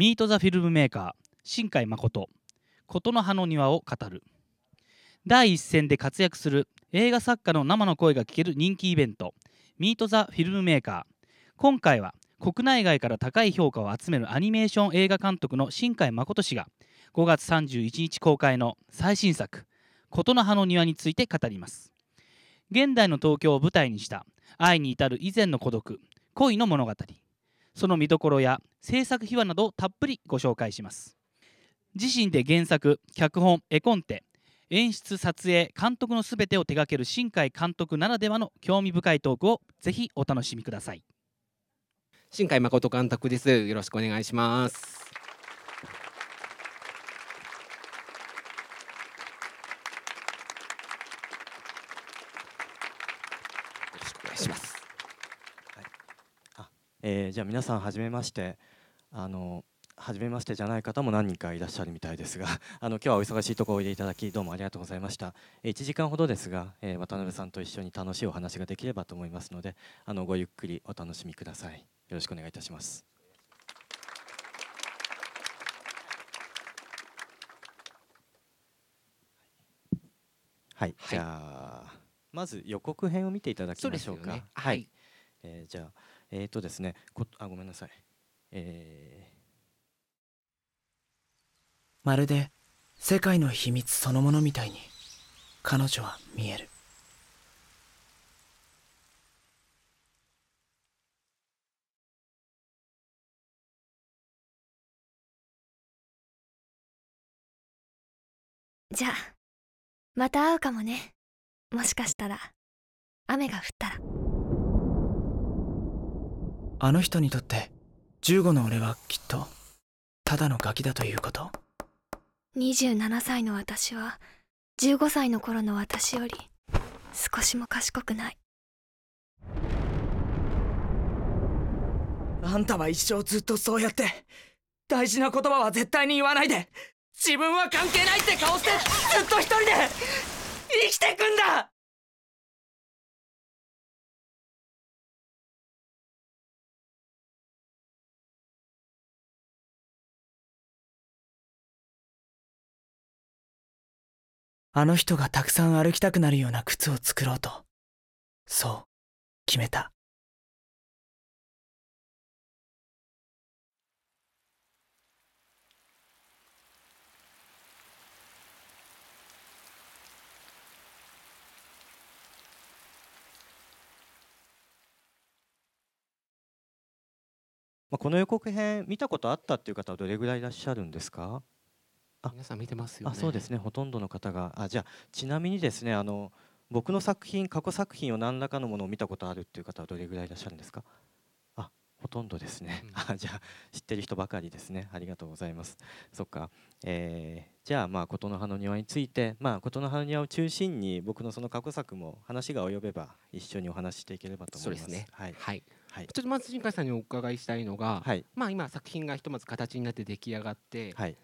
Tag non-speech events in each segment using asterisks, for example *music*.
ミート・ザ・フィルムメーカー新海誠琴の葉の庭を語る。第一線で活躍する映画作家の生の声が聞ける人気イベントミート・ザ・フィルムメーカー。今回は国内外から高い評価を集めるアニメーション映画監督の新海誠氏が5月31日公開の最新作「琴の葉の庭」について語ります。現代の東京を舞台にした愛に至る以前の孤独恋の物語。その見どころや制作秘話などをたっぷりご紹介します。自身で原作脚本絵コンテ演出撮影監督のすべてを手掛ける新海監督ならではの興味深いトークをぜひお楽しみください。新海誠監督です。よろしくお願いしますよろしくお願いしますえー、じゃあ皆さんはじめまして。あの初めましてじゃない方も何人かいらっしゃるみたいですが *laughs* あの今日はお忙しいところおいでいただきどうもありがとうございました。1時間ほどですが、えー、渡辺さんと一緒に楽しいお話ができればと思いますのであのごゆっくりお楽しみください。よろしくお願いいたします。はい、じゃあまず予告編を見ていただきましょうか、ね、はい、えー、じゃあえっ、ー、とですねこあごめんなさい。えー。まるで世界の秘密そのものみたいに彼女は見える。じゃあまた会うかもね。もしかしたら雨が降ったらあの人にとって15の俺はきっとただのガキだということ。27歳の私は15歳の頃の私より少しも賢くない。あんたは一生ずっとそうやって大事な言葉は絶対に言わないで自分は関係ないって顔してずっと一人で生きてくんだあの人がたくさん歩きたくなるような靴を作ろうと。そう決めた。まあ、この予告編見たことあったっていう方はどれぐらいいらっしゃるんですか？皆さん見てますよ、ね、あそうですね。ほとんどの方が。あじゃあちなみにですねあの僕の作品過去作品を何らかのものを見たことあるっていう方はどれぐらいいらっしゃるんですか？あほとんどですね、うん、あじゃあ知ってる人ばかりですね。ありがとうございます。そっか、えー、じゃあまあ琴の葉の庭についてまあ琴の葉の庭を中心に僕のその過去作も話が及べば一緒にお話ししていければと思います。そうですね。はい、はい。はい、ちょっとまず新海さんにお伺いしたいのが、はい、まあ今作品がひとまず形になって出来上がって、はい、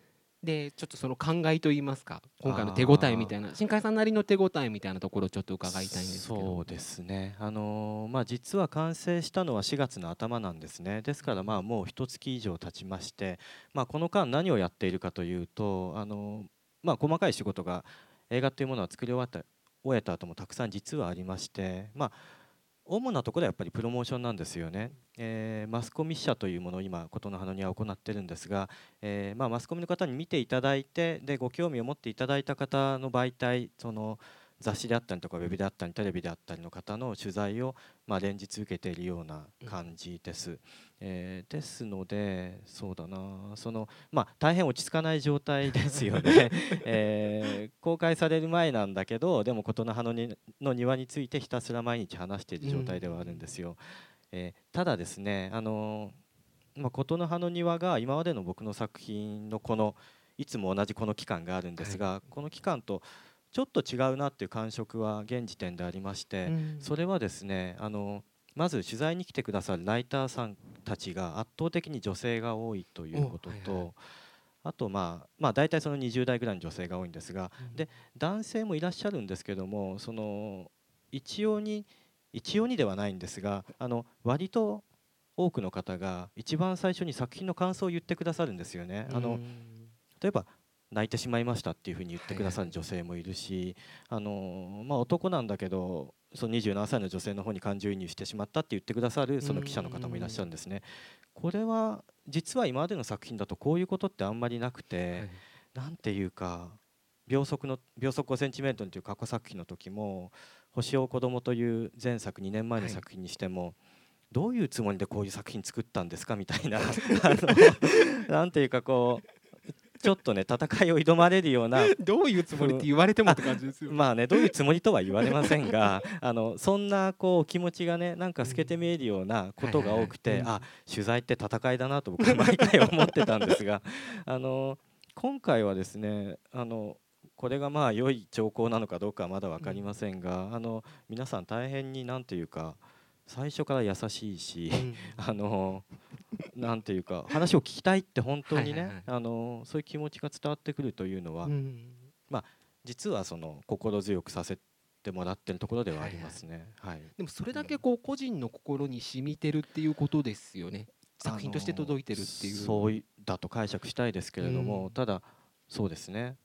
でちょっとその考えといいますか今回の手応えみたいな新海さんなりの手応えみたいなところをちょっと伺いたいんですけど。そうですね。あのー、まあ実は完成したのは4月の頭なんですね。ですからまあもう一月以上経ちまして、まあ、この間何をやっているかというとあのー、まあ細かい仕事が映画というものは作り終わった終えた後もたくさん実はありましてまあ主なところはやっぱりプロモーションなんですよね、えー、マスコミ社というものを今琴の葉には行ってるんですが、えー、まあ、マスコミの方に見ていただいてでご興味を持っていただいた方の媒体その雑誌であったりとかウェブであったりテレビであったりの方の取材をまあ連日受けているような感じです。えー、ですのでそうだな。その、まあ、大変落ち着かない状態ですよね、*laughs* えー、公開される前なんだけどでも琴の葉のにの庭についてひたすら毎日話している状態ではあるんですよ。えー、ただですねあのまあ、琴の葉の庭が今までの僕の作品のこのいつも同じこの期間があるんですが、はい、この期間とちょっと違うなっていう感触は現時点でありまして、うん、それはですねあのまず取材に来てくださるライターさんたちが圧倒的に女性が多いということと、はいはい、あとまあまあ大体その20代ぐらいの女性が多いんですが、うん、で男性もいらっしゃるんですけどもその一様に一様にではないんですがあの割と多くの方が一番最初に作品の感想を言ってくださるんですよね。あの例えば泣いてしまいましたっていうふうに言ってくださる女性もいるし、あのまあ、男なんだけどその27歳の女性の方に感情移入してしまったって言ってくださるその記者の方もいらっしゃるんですね。これは実は今までの作品だとこういうことってあんまりなくて、なんていうか秒速の秒速5センチメートルという過去作品の時も「星を子供という前作2年前の作品にしても、どういうつもりでこういう作品作ったんですかみたいな *laughs* なんていうかこうちょっとね戦いを挑まれるような *laughs* どういうつもりって言われてもって感じですよ、まあねどういうつもりとは言われませんが *laughs* あのそんなこう気持ちがねなんか透けて見えるようなことが多くて、あ取材って戦いだなと僕は毎回思ってたんですが *laughs* あの今回はですねあのこれがまあ良い兆候なのかどうかはまだ分かりませんが、あの皆さん大変になんていうか最初から優しいし、あのなんていうか話を聞きたいって本当にね、あのそういう気持ちが伝わってくるというのは、まあ実はその心強くさせてもらってるところではありますね。はい、でもそれだけこう個人の心に染みてるっていうことですよね。作品として届いてるっていう。そうだと解釈したいですけれども、ただそうですね。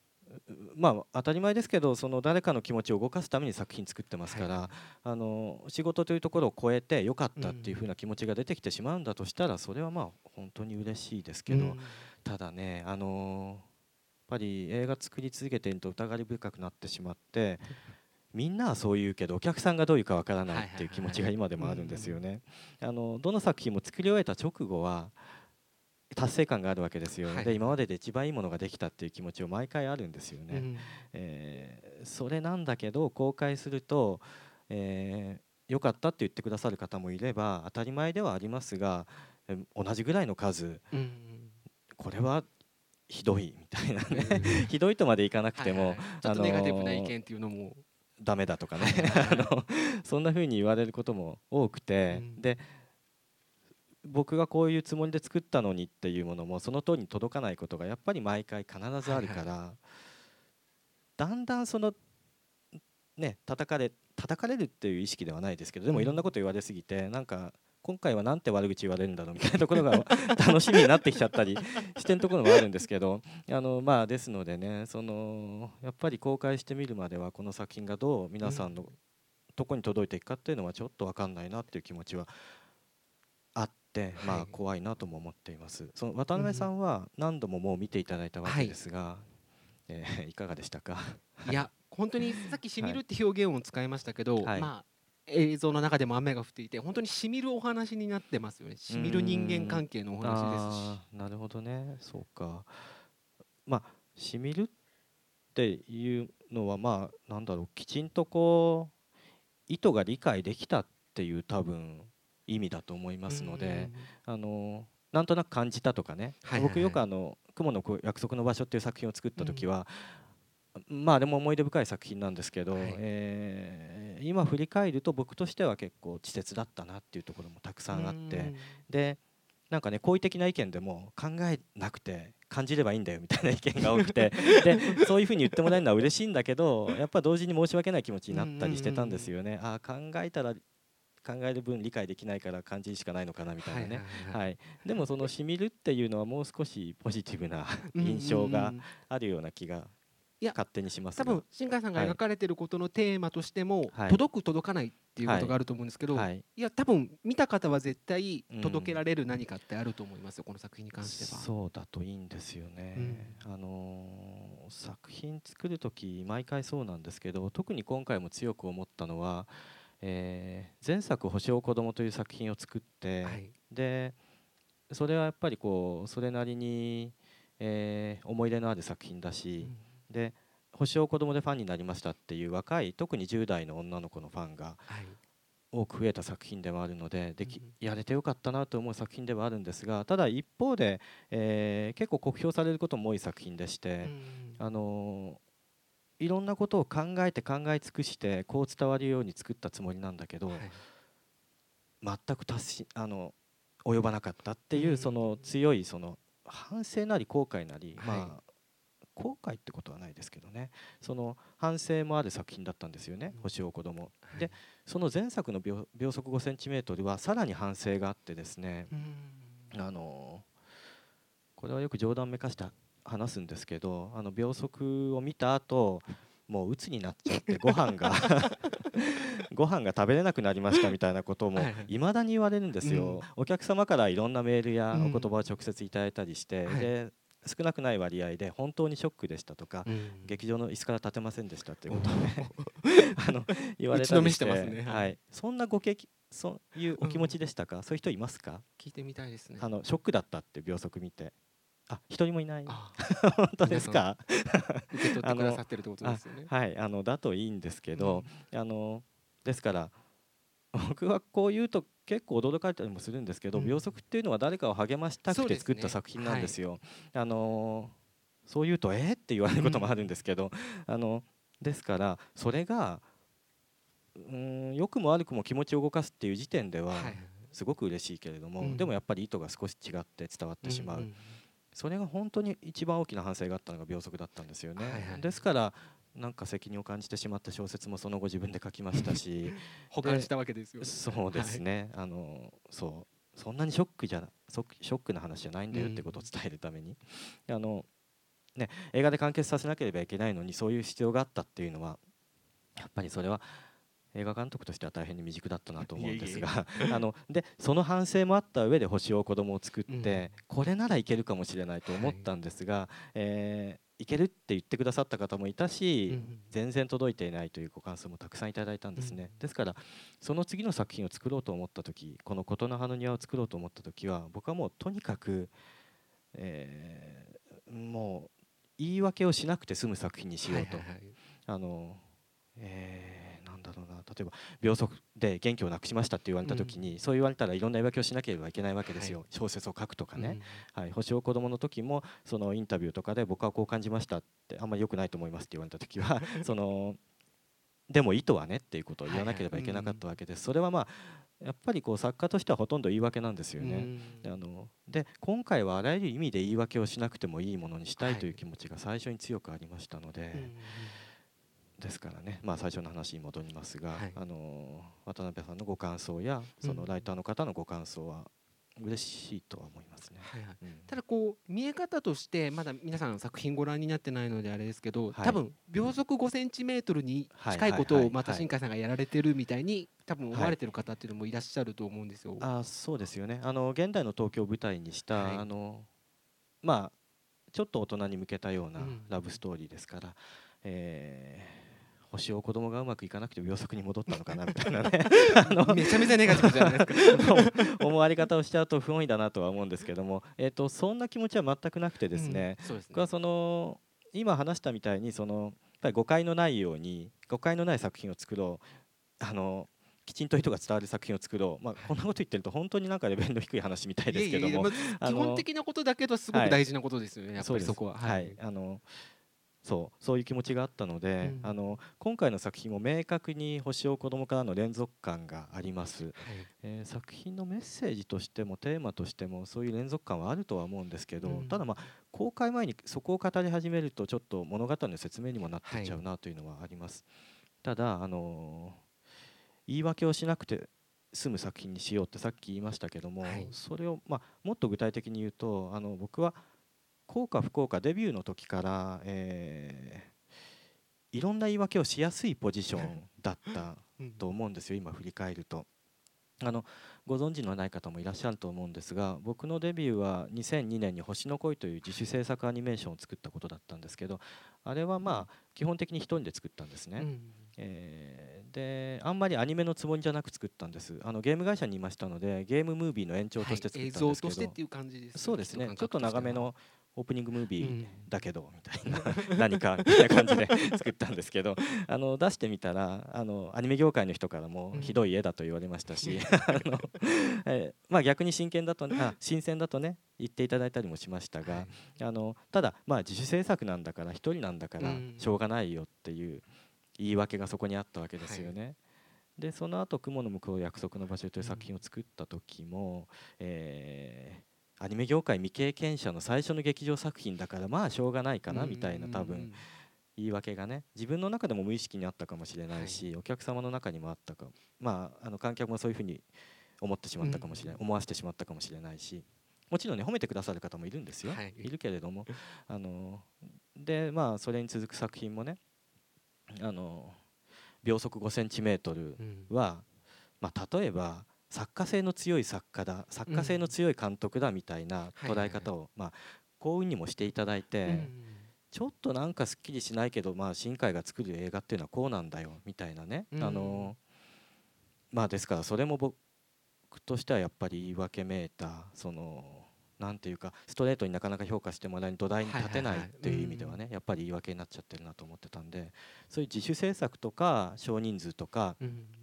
まあ、当たり前ですけどその誰かの気持ちを動かすために作品作ってますから、はい、あの仕事というところを超えてよかったっていうふうな気持ちが出てきてしまうんだとしたらそれはまあ本当に嬉しいですけど、うん、ただねあのやっぱり映画作り続けていると疑り深くなってしまってみんなはそう言うけどお客さんがどういうかわからないっていう気持ちが今でもあるんですよね。あのどの作品も作り終えた直後は達成感があるわけですよ、はい、で今までで一番いいものができたっていう気持ちを毎回あるんですよね、うん、えー、それなんだけど公開すると、えー、よかったって言ってくださる方もいれば当たり前ではありますが、えー、同じぐらいの数、うん、これはひどいみたいなね、うん、ひどいとまでいかなくても、はいはい、ちょっとネガティブな意見っていうのも。ダメだとかね。*laughs* あのそんな風に言われることも多くて、で僕がこういうつもりで作ったのにっていうものもその通りに届かないことがやっぱり毎回必ずあるから、はいはい、だんだんそのね叩かれ叩かれるっていう意識ではないですけどでもいろんなこと言われすぎてなんか今回はなんて悪口言われるんだろうみたいなところが *laughs* 楽しみになってきちゃったりしてるところもあるんですけどあのまあですのでねそのやっぱり公開してみるまではこの作品がどう皆さんのとこに届いていくかっていうのはちょっと分かんないなっていう気持ちはあって、まあ、怖いなとも思っています。その渡辺さんは何度ももう見ていただいたわけですが、はい、えー、*laughs* いかがでしたか？いや本当に *laughs* さっき「しみる」って表現を使いましたけど、はい、まあ映像の中でも雨が降っていて本当にしみるお話になってますよね。しみる人間関係のお話ですし。なるほどね。そうか。まあしみるっていうのはまあなんだろうきちんとこう意図が理解できたっていう多分意味だと思いますので、あのなんとなく感じたとかね、はいはいはい、僕よくあの「雲の約束の場所」っていう作品を作った時は、うん、まあでも思い出深い作品なんですけど、はい、えー、今振り返ると僕としては結構稚拙だったなっていうところもたくさんあって、でなんかね好意的な意見でも考えなくて感じればいいんだよみたいな意見が多くて *laughs* でそういうふうに言ってもらえるのは嬉しいんだけどやっぱ同時に申し訳ない気持ちになったりしてたんですよね。あ考えたら考える分理解できないから感じしかないのかなみたいなね、はい、でもそのしみるっていうのはもう少しポジティブな印象があるような気がいや勝手にします多分新海さんが描かれてることのテーマとしても、はい、届く届かないっていうことがあると思うんですけど、はい、い。や多分見た方は絶対届けられる何かってあると思いますよ、うん、この作品に関しては。そうだといいんですよね。うん、あのー、作品作る時毎回そうなんですけど特に今回も強く思ったのはえー、前作「星を子供という作品を作って、はい、でそれはやっぱりこうそれなりに、えー、思い出のある作品だし、うん、で星を子供でファンになりましたっていう若い特に10代の女の子のファンが多く増えた作品ではあるのででき、うん、やれてよかったなと思う作品ではあるんですがただ一方で、えー、結構酷評されることも多い作品でして、うん、あのーいろんなことを考えて考え尽くしてこう伝わるように作ったつもりなんだけど、はい、全く達しあの及ばなかったっていうその強いその反省なり後悔なり、まあ後悔ってことはないですけどね。その反省もある作品だったんですよね「星を子供。でその前作の秒秒速 5cm はさらに反省があってですねあのこれはよく冗談めかして話すんですけどあの秒速を見た後もう鬱になっちゃってご飯が *laughs* ご飯が食べれなくなりましたみたいなこともいまだに言われるんですよ、お客様からいろんなメールやお言葉を直接いただいたりして、で少なくない割合で本当にショックでしたとか、劇場の椅子から立てませんでしたということをね *laughs* あの言われたりしてますね、はい、そんなご経そういうお気持ちでしたか、そういう人いますか？聞いてみたいですね。あのショックだったって秒速見てあ一人もいない。*laughs* 本当ですか？受け取ってくださってるってことですよね。はいあのだといいんですけど、うん、あのですから僕はこう言うと結構驚かれたりもするんですけど、うん、秒速っていうのは誰かを励ましたくて作った作品なんですよ。すねはい、あのそう言うとえー、って言われることもあるんですけど、うん、あのですからそれがうん良くも悪くも気持ちを動かすっていう時点ではすごく嬉しいけれども、はい、でもやっぱり意図が少し違って伝わってしまう。うんうんそれが本当に一番大きな反省があったのが秒速だったんですよね。はいはい、ですからなんか責任を感じてしまった小説もその後自分で書きましたし。*laughs* 保管したわけですよ、ね、そうですね、はい、あのそう。そんなにショックじゃショックな話じゃないんだよってことを伝えるために、うん、あのね、映画で完結させなければいけないのにそういう必要があったっていうのはやっぱりそれは映画監督としては大変に未熟だったなと思うんですが *laughs* あのでその反省もあった上で星を子供を作って、うん、これならいけるかもしれないと思ったんですが、はい、えー、いけるって言ってくださった方もいたし、うん、全然届いていないというご感想もたくさんいただいたんですね、うん、ですからその次の作品を作ろうと思った時この「琴の葉の庭」を作ろうと思った時は僕はもうとにかく、えー、もう言い訳をしなくて済む作品にしようと。はいはいはい、あのえー例えば秒速で元気をなくしましたって言われた時に、うん、そう言われたらいろんな言い訳をしなければいけないわけですよ、はい、小説を書くとかね、うん、はい、星を子供の時もそのインタビューとかで僕はこう感じましたってあんまり良くないと思いますって言われた時は *laughs* そのでも意図はねっていうことを言わなければいけなかったわけです、それはまあやっぱりこう作家としてはほとんど言い訳なんですよね。あので今回はあらゆる意味で言い訳をしなくてもいいものにしたいという気持ちが最初に強くありましたので。ですからね、まあ、最初の話に戻りますが、はい、あの渡辺さんのご感想やそのライターの方のご感想は嬉しいとは思いますね、はいはい。うん、ただこう見え方としてまだ皆さん作品ご覧になってないのであれですけど、はい、多分秒速5センチメートルに近いことをまた新海さんがやられてるみたいに多分思われてる方っていうのもいらっしゃると思うんですよ。あそうですよね。あの現代の東京を舞台にした、あのまあちょっと大人に向けたようなラブストーリーですから、うん、えー星を子供がうまくいかなくて秒速に戻ったのかなみたいなね。*laughs* めちゃめちゃネガティブじゃないですか。*laughs* 思われ方をしちゃうと不本意だなとは思うんですけども、えーと、そんな気持ちは全くなくてですね,、うん、ね。僕はその今話したみたいにそのやっぱり誤解のないように誤解のない作品を作ろう。あのきちんと人が伝わる作品を作ろう、まあ、こんなこと言ってると本当になんかレベルの低い話みたいですけども。基本的なことだけどすごく大事なことですよね、はい、やっぱりそこは。はい、あのそうそういう気持ちがあったので、うん、あの今回の作品も明確に星を子供からの連続感があります、はい、えー、作品のメッセージとしてもテーマとしてもそういう連続感はあるとは思うんですけど、うん、ただまあ公開前にそこを語り始めるとちょっと物語の説明にもなってっちゃうなというのはあります、はい、ただあの言い訳をしなくて済む作品にしようってさっき言いましたけども、はい、それをまあもっと具体的に言うとあの僕は幸か不幸かデビューの時から、えー、いろんな言い訳をしやすいポジションだったと思うんですよ、今振り返ると。あのご存知のない方もいらっしゃると思うんですが僕のデビューは2002年に「星の恋」という自主制作アニメーションを作ったことだったんですけどあれはまあ基本的に1人で作ったんですね。うん、えー、であんまりアニメのつもりじゃなく作ったんです。あのゲーム会社にいましたのでゲームムービーの延長として作ったんですけど、はい、そうですね。ちょっと長めのオープニングムービーだけど、みたいな *laughs* 何かみたいな感じで作ったんですけどあの出してみたらあのアニメ業界の人からもひどい絵だと言われましたし、*laughs* あのえまあ、逆に真剣だとあ新鮮だとね言っていただいたりもしましたが、あのただ、まあ、自主制作なんだから一人なんだからしょうがないよっていう言い訳がそこにあったわけですよね。でその後雲の向こう約束の場所」という作品を作った時も、えーアニメ業界未経験者の最初の劇場作品だからまあしょうがないかなみたいな多分言い訳がね自分の中でも無意識にあったかもしれないし、はい、お客様の中にもあったかまああの観客もそういうふうに思ってしまったかもしれない、思わせてしまったかもしれないしもちろんね褒めてくださる方もいるんですよ、はい、いるけれども。あのでまあそれに続く作品もねあの秒速5センチメートルは、まあ、例えば作家性の強い作家だ作家性の強い監督だみたいな捉え方を、まあ、幸運にもしていただいて、ちょっとなんかすっきりしないけど、まあ、新海が作る映画っていうのはこうなんだよみたいなね、あのまあですからそれも僕としてはやっぱり言い訳めいたそのなんていうかストレートになかなか評価してもらえる土台に立てないっていう意味ではねやっぱり言い訳になっちゃってるなと思ってたんでそういう自主制作とか少人数とか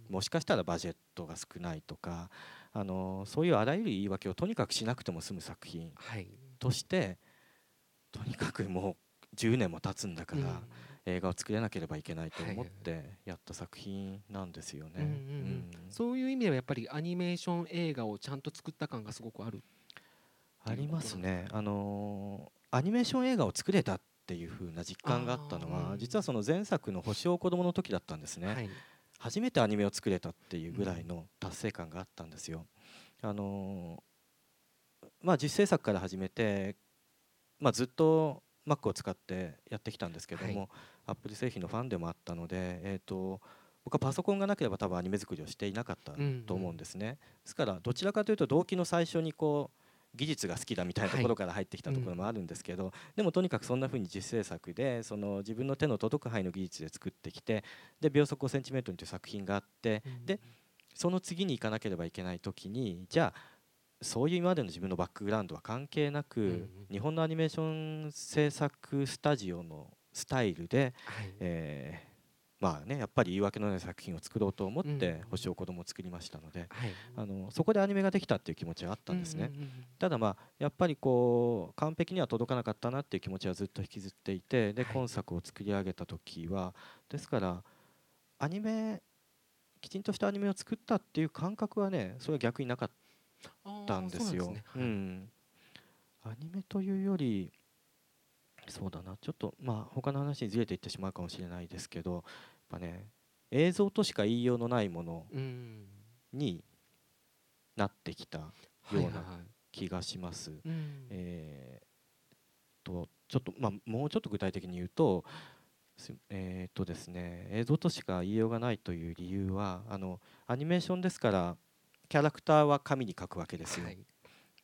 もしかしたらバジェットが少ないとかあのそういうあらゆる言い訳をとにかくしなくても済む作品としてとにかくもう10年も経つんだから。映画を作れなければいけないと思ってやった作品なんですよね。そういう意味ではやっぱりアニメーション映画をちゃんと作った感がすごくあるありますね。あのー、アニメーション映画を作れたっていう風な実感があったのは、実はその前作の星を子供の時だったんですね、はい、初めてアニメを作れたっていうぐらいの達成感があったんですよ。あのー、まあ実制作から始めて、まあ、ずっと Mac を使ってやってきたんですけども、はい、Apple 製品のファンでもあったので、えーと僕はパソコンがなければ多分アニメ作りをしていなかったと思うんですね、うんうん、ですからどちらかというと動機の最初にこう技術が好きだみたいなところから入ってきたところもあるんですけど、はいうん、でもとにかくそんなふうに実制作でその自分の手の届く範囲の技術で作ってきてで秒速 5cm という作品があって、うん、でその次に行かなければいけない時にじゃあそういう今までの自分のバックグラウンドは関係なく、うん、日本のアニメーション制作スタジオのスタイルで、はい、えーまあね、やっぱり言い訳のない作品を作ろうと思って「星を子供」を作りましたので、あのそこでアニメができたっていう気持ちはあったんですね、ただまあやっぱりこう完璧には届かなかったなっていう気持ちはずっと引きずっていてで今作を作り上げた時はですからアニメきちんとしたアニメを作ったっていう感覚はねそれは逆になかったんですよ。うん、アニメというよりそうだなちょっとまあ他の話にずれていってしまうかもしれないですけどぱね映像としか言いようのないものになってきたような気がします。えとちょっとまあもうちょっと具体的に言うとえーとですね、映像としか言いようがないという理由はあのアニメーションですからキャラクターは紙に描くわけですよ。はい、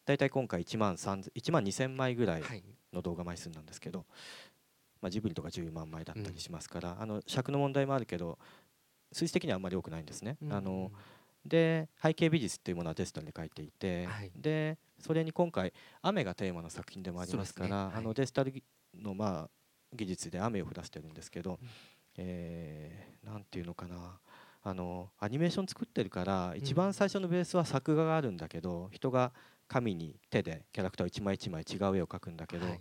だいたい今回1万 ,1 万2000枚ぐらい。の動画枚数なんですけど、まあ、ジブリとか10万枚だったりしますから、うん、あの尺の問題もあるけど数字的にはあんまり多くないんですね。うん、あので背景美術っていうものはデジタルで書いていて、はい、でそれに今回雨がテーマの作品でもありますから、ね。はい、あのデジタルのまあ技術で雨を降らせてるんですけど、うん、えー、なんていうのかな。あのアニメーション作ってるから一番最初のベースは作画があるんだけど、人が紙に手でキャラクターを一枚一枚違う絵を描くんだけど、はい、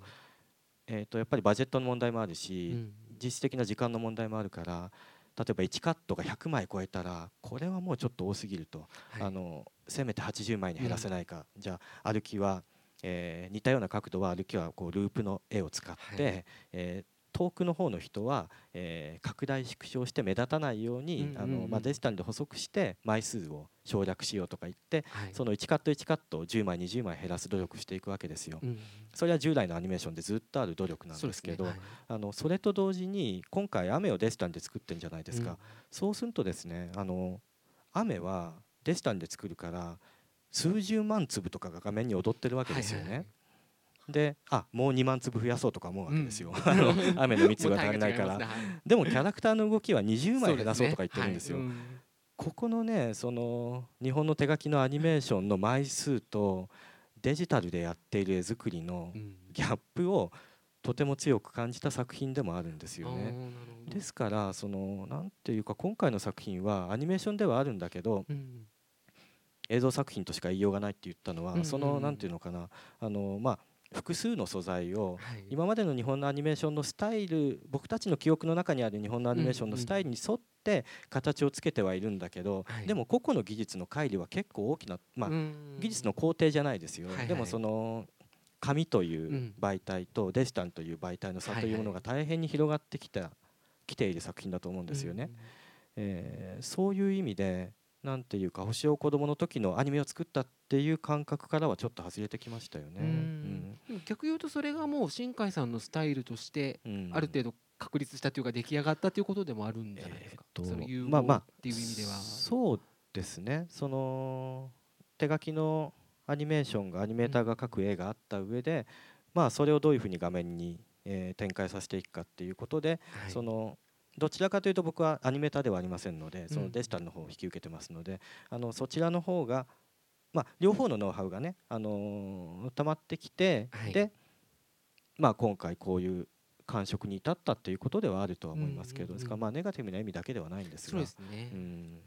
えー、とやっぱりバジェットの問題もあるし、うん、実質的な時間の問題もあるから例えば1カットが100枚超えたらこれはもうちょっと多すぎると、はい、あのせめて80枚に減らせないか、うん、じゃあ歩きは、えー、似たような角度は歩きはこうループの絵を使って、はい、えー、遠くの方の人は、えー、拡大縮小して目立たないように、あのまあ、デジタルで補足して枚数を省略しようとか言って、はい、その1カット1カットを10枚20枚減らす努力していくわけですよ、うん、それは従来のアニメーションでずっとある努力なんですけどそ、ね。はい、あのそれと同時に今回雨をデジタルで作ってるんじゃないですか、うん、そうするとですねあの雨はデジタルで作るから数十万粒とかが画面に踊ってるわけですよね。はいはいはいであもう2万粒増やそうとか思うわけですよ、うん、あの雨の密が足りないから。でもキャラクターの動きは20枚減らそうとか言ってるんですよ、ねはい、ここのねその日本の手書きのアニメーションの枚数とデジタルでやっている絵作りのギャップをとても強く感じた作品でもあるんですよね。ですからそのなんていうか今回の作品はアニメーションではあるんだけど、うん、映像作品としか言いようがないって言ったのは、そのなんていうのかな。あのまあ複数の素材を今までの日本のアニメーションのスタイル僕たちの記憶の中にある日本のアニメーションのスタイルに沿って形をつけてはいるんだけど、でも個々の技術の乖離は結構大きな、まあ、技術の工程じゃないですよ、でもその紙という媒体とデジタルという媒体の差というものが大変に広がってきた来ている作品だと思うんですよね。えー、そういう意味でなんていうか星を子供の時のアニメを作ったっていう感覚からはちょっと外れてきましたよね。うん、逆言うとそれがもう新海さんのスタイルとしてある程度確立したというか出来上がったということでもあるんじゃないですか？えー、その融合っていう意味では。まあまあ、そうですね。その手書きのアニメーションがアニメーターが描く絵があった上で、うん、まあそれをどういうふうに画面に、えー、展開させていくかっていうことで、はい、そのどちらかというと僕はアニメーターではありませんのでそのデジタルの方を引き受けてますので、あのそちらの方が、まあ、両方のノウハウがね、あのー、溜まってきて、はい、で、まあ、今回こういう感触に至ったっていうことではあるとは思いますけど、ですからまあネガティブな意味だけではないんですが。そうですね、うん。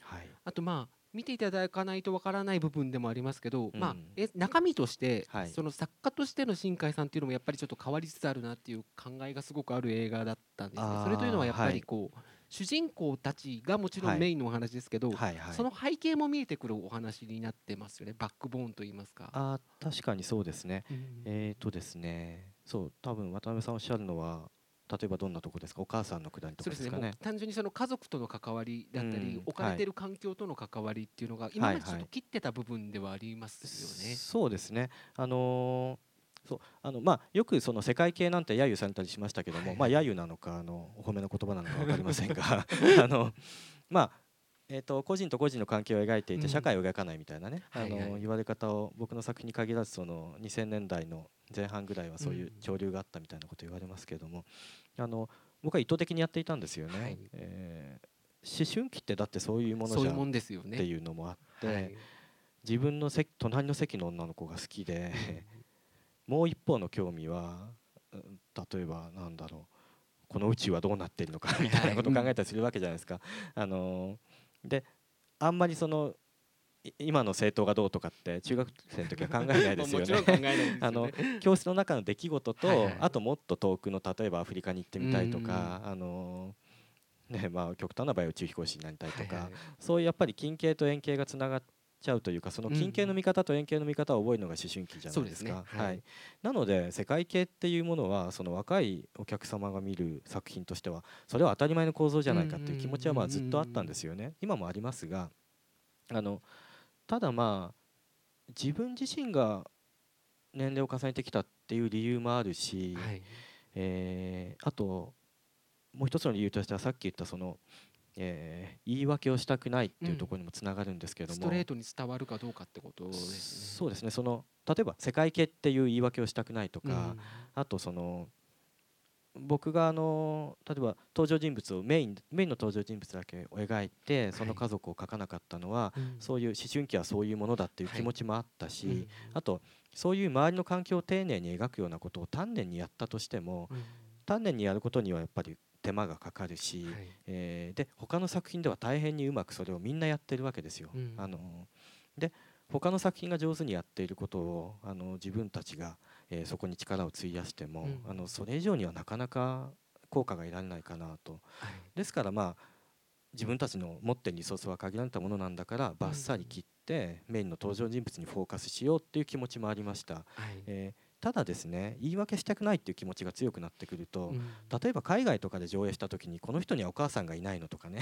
はい、あとまあ見ていただかないとわからない部分でもありますけど、うん、まあ、え中身として、はい、その作家としての新海さんっていうのもやっぱりちょっと変わりつつあるなっていう考えがすごくある映画だったんですね。それというのはやっぱりこう、はい、主人公たちがもちろんメインのお話ですけど、はい。はい、その背景も見えてくるお話になってますよね。バックボーンと言いますか。あ確かにそうですね。うん、えっ、ー、とですね。そう多分渡辺さんおっしゃるのは例えばどんなとこですか？お母さんのくだりとかですかね、ね、単純にその家族との関わりだったり、うん、置かれてい。る環境との関わりっていうのが、今までちょっと切ってた部分ではありますよね。はいはい、そうですね。あのー、そう。あのまあ、よくその世界系なんて揶揄されたりしましたけども、はい、まあ、揶揄なのかあのお褒めの言葉なのか *laughs* 分かりませんがあの、まあ、えーと、個人と個人の関係を描いていて社会を描かないみたいなね、うん、あの、はいはい、言われ方を僕の作品に限らずその2000年代の前半ぐらいはそういう潮流があったみたいなこと言われますけれども、あの僕は意図的にやっていたんですよね。はい、えー、思春期ってだってそういうものじゃんっていうのもあって、はい、自分の席隣の席の女の子が好きでもう一方の興味は例えばなんだろうこの宇宙はどうなっているのかみたいなことを考えたりするわけじゃないですか。あのであんまりその今の政党がどうとかって中学生の時は考えないですよね。*laughs* あの教室の中の出来事と、*laughs* はいはい、あともっと遠くの例えばアフリカに行ってみたいとか、あのねまあ極端な場合宇宙飛行士になりたいとか、はいはい、そういうやっぱり近景と遠景がつながっちゃうというかその近景の見方と遠景の見方を覚えるのが思春期じゃないですか。すね、はい、はい、なので世界系っていうものはその若いお客様が見る作品としてはそれは当たり前の構造じゃないかっていう気持ちはまあずっとあったんですよね。今もありますがあのただまあ自分自身が年齢を重ねてきたっていう理由もあるし、はい、えー、あともう一つの理由としてはさっき言ったその、えー、言い訳をしたくないっていうところにもつながるんですけども、うん、ストレートに伝わるかどうかってことですね。そうですね。その例えば世界系っていう言い訳をしたくないとか、うん、あとその僕があの例えば登場人物をメインメインの登場人物だけを描いてその家族を描かなかったのは、はい、そういう思春期はそういうものだっていう気持ちもあったし、はいあとそういう周りの環境を丁寧に描くようなことを丹念にやったとしても、うん、丹念にやることにはやっぱり手間がかかるし、はい、えー、で他の作品では大変にうまくそれをみんなやってるわけですよ。うん、あので他の作品が上手にやっていることをあの自分たちがえー、そこに力を費やしても、うん、あのそれ以上にはなかなか効果が得られないかなと、はい、ですからまあ自分たちの持ってるリソースは限られたものなんだからバッサリ切ってメインの登場人物にフォーカスしようっていう気持ちもありました、はい、えー、ただですね言い訳したくないっていう気持ちが強くなってくると、うん、例えば海外とかで上映した時にこの人にはお母さんがいないのとかね。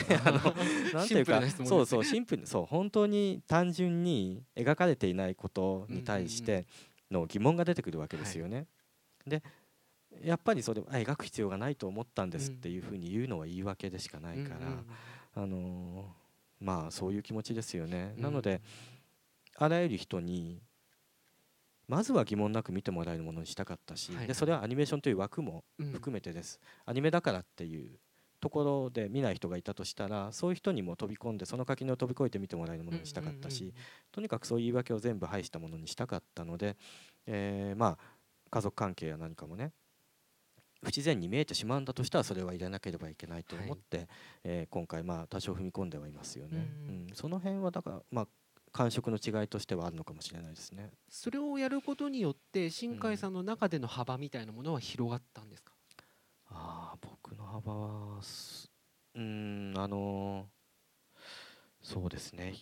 *laughs* なんていうかそうそうシンプルそう本当に単純に描かれていないことに対して、の疑問が出てくるわけですよね。はい、でやっぱりそれを描く必要がないと思ったんですっていうふうに言うのは言い訳でしかないから、あのまあそういう気持ちですよね。なのであらゆる人にまずは疑問なく見てもらえるものにしたかったし、でそれはアニメーションという枠も含めてです、アニメだからっていうところで見ない人がいたとしたらそういう人にも飛び込んでその垣根を飛び越えて見てもらえるものにしたかったし、とにかくそういう言い訳を全部排したものにしたかったので、えー、まあ家族関係や何かもね不自然に見えてしまうんだとしたらそれは入れなければいけないと思って、はい、えー、今回まあ多少踏み込んではいますよね。うん、うん、その辺はだからまあ感触の違いとしてはあるのかもしれないですね。それをやることによって新海さんの中での幅みたいなものは広がったんですか、うん、あ僕の幅はうんあのそうですね。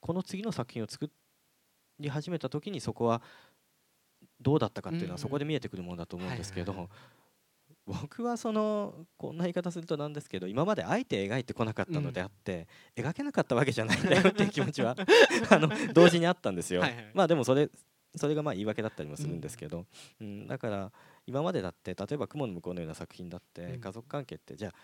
この次の作品を作り始めた時にそこはどうだったかっていうのはそこで見えてくるものだと思うんですけど、僕はそのこんな言い方するとなんですけど今まであえて描いてこなかったのであって、うん、描けなかったわけじゃないんだよっていう気持ちは *laughs* あの同時にあったんですよ。はいはい、まあでもそれそれがまあ言い訳だったりもするんですけど、うん、うん、だから今までだって例えば「雲の向こう」のような作品だって家族関係ってじゃあ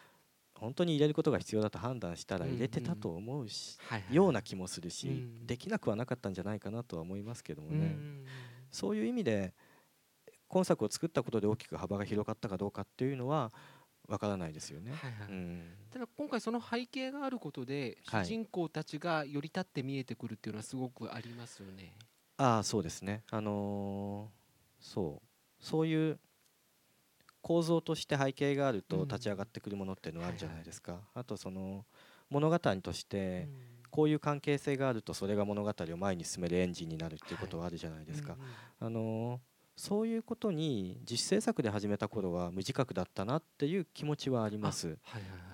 本当に入れることが必要だと判断したら入れてたと思うし、ような気もするし、できなくはなかったんじゃないかなとは思いますけどもね、そういう意味で今作を作ったことで大きく幅が広がったかどうかっていうのはわからないですよね、はいはい。うん、ただ今回その背景があることで主人公たちがより立って見えてくるっていうのはすごくありますよね。ああそうですね、あのー、そう。そういう構造として背景があると立ち上がってくるものっていうのはあるじゃないですか、あとその物語としてこういう関係性があるとそれが物語を前に進めるエンジンになるっていうことはあるじゃないですか、あのそういうことに自主制作で始めた頃は無自覚だったなっていう気持ちはあります。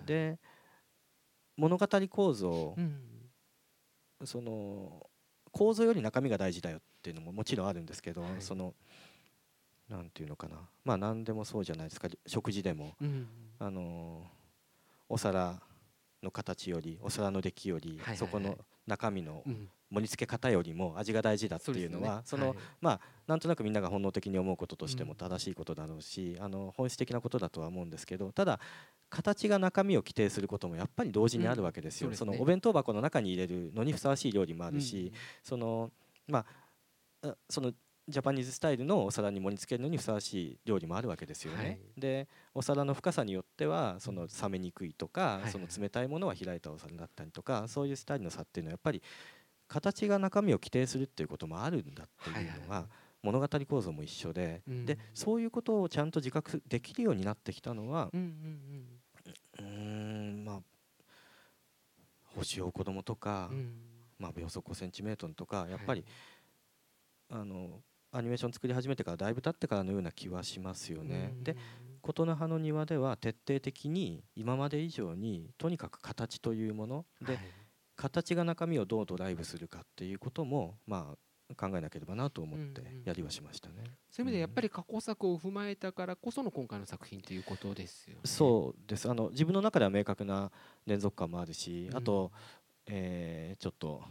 で物語構造、うん、その構造より中身が大事だよっていうのももちろんあるんですけど、はい、そのなんていうのかな。まあ何でもそうじゃないですか。食事でも、うん、あのお皿の形よりお皿の出来より、そこの中身の盛り付け方よりも味が大事だっていうのはそのまあなんとなくみんなが本能的に思うこととしても正しいことだろうし、あの本質的なことだとは思うんですけどただ形が中身を規定することもやっぱり同時にあるわけですよ。そのお弁当箱の中に入れるのにふさわしい料理もあるし、そのまあそのジャパニーズスタイルのお皿に盛り付けるのにふさわしい料理もあるわけですよね。はい、でお皿の深さによってはその冷めにくいとか、その冷たいものは開いたお皿だったりとかそういうスタイルの差っていうのはやっぱり形が中身を規定するっていうこともあるんだっていうのが物語構造も一緒で,、でそういうことをちゃんと自覚できるようになってきたのはうんまあ星を子供とか、まあ、秒速5センチメートルとかやっぱり、あのアニメーション作り始めてからだいぶ経ってからのような気はしますよね。で琴の葉の庭では徹底的に今まで以上にとにかく形というもので、はい、形が中身をどうドライブするかっていうこともまあ考えなければなと思ってやりはしましたね、うんうん、そういう意味でやっぱり過去作を踏まえたからこその今回の作品ということですよね。そうです。あの自分の中では明確な連続感もあるし、あと、えー、ちょっと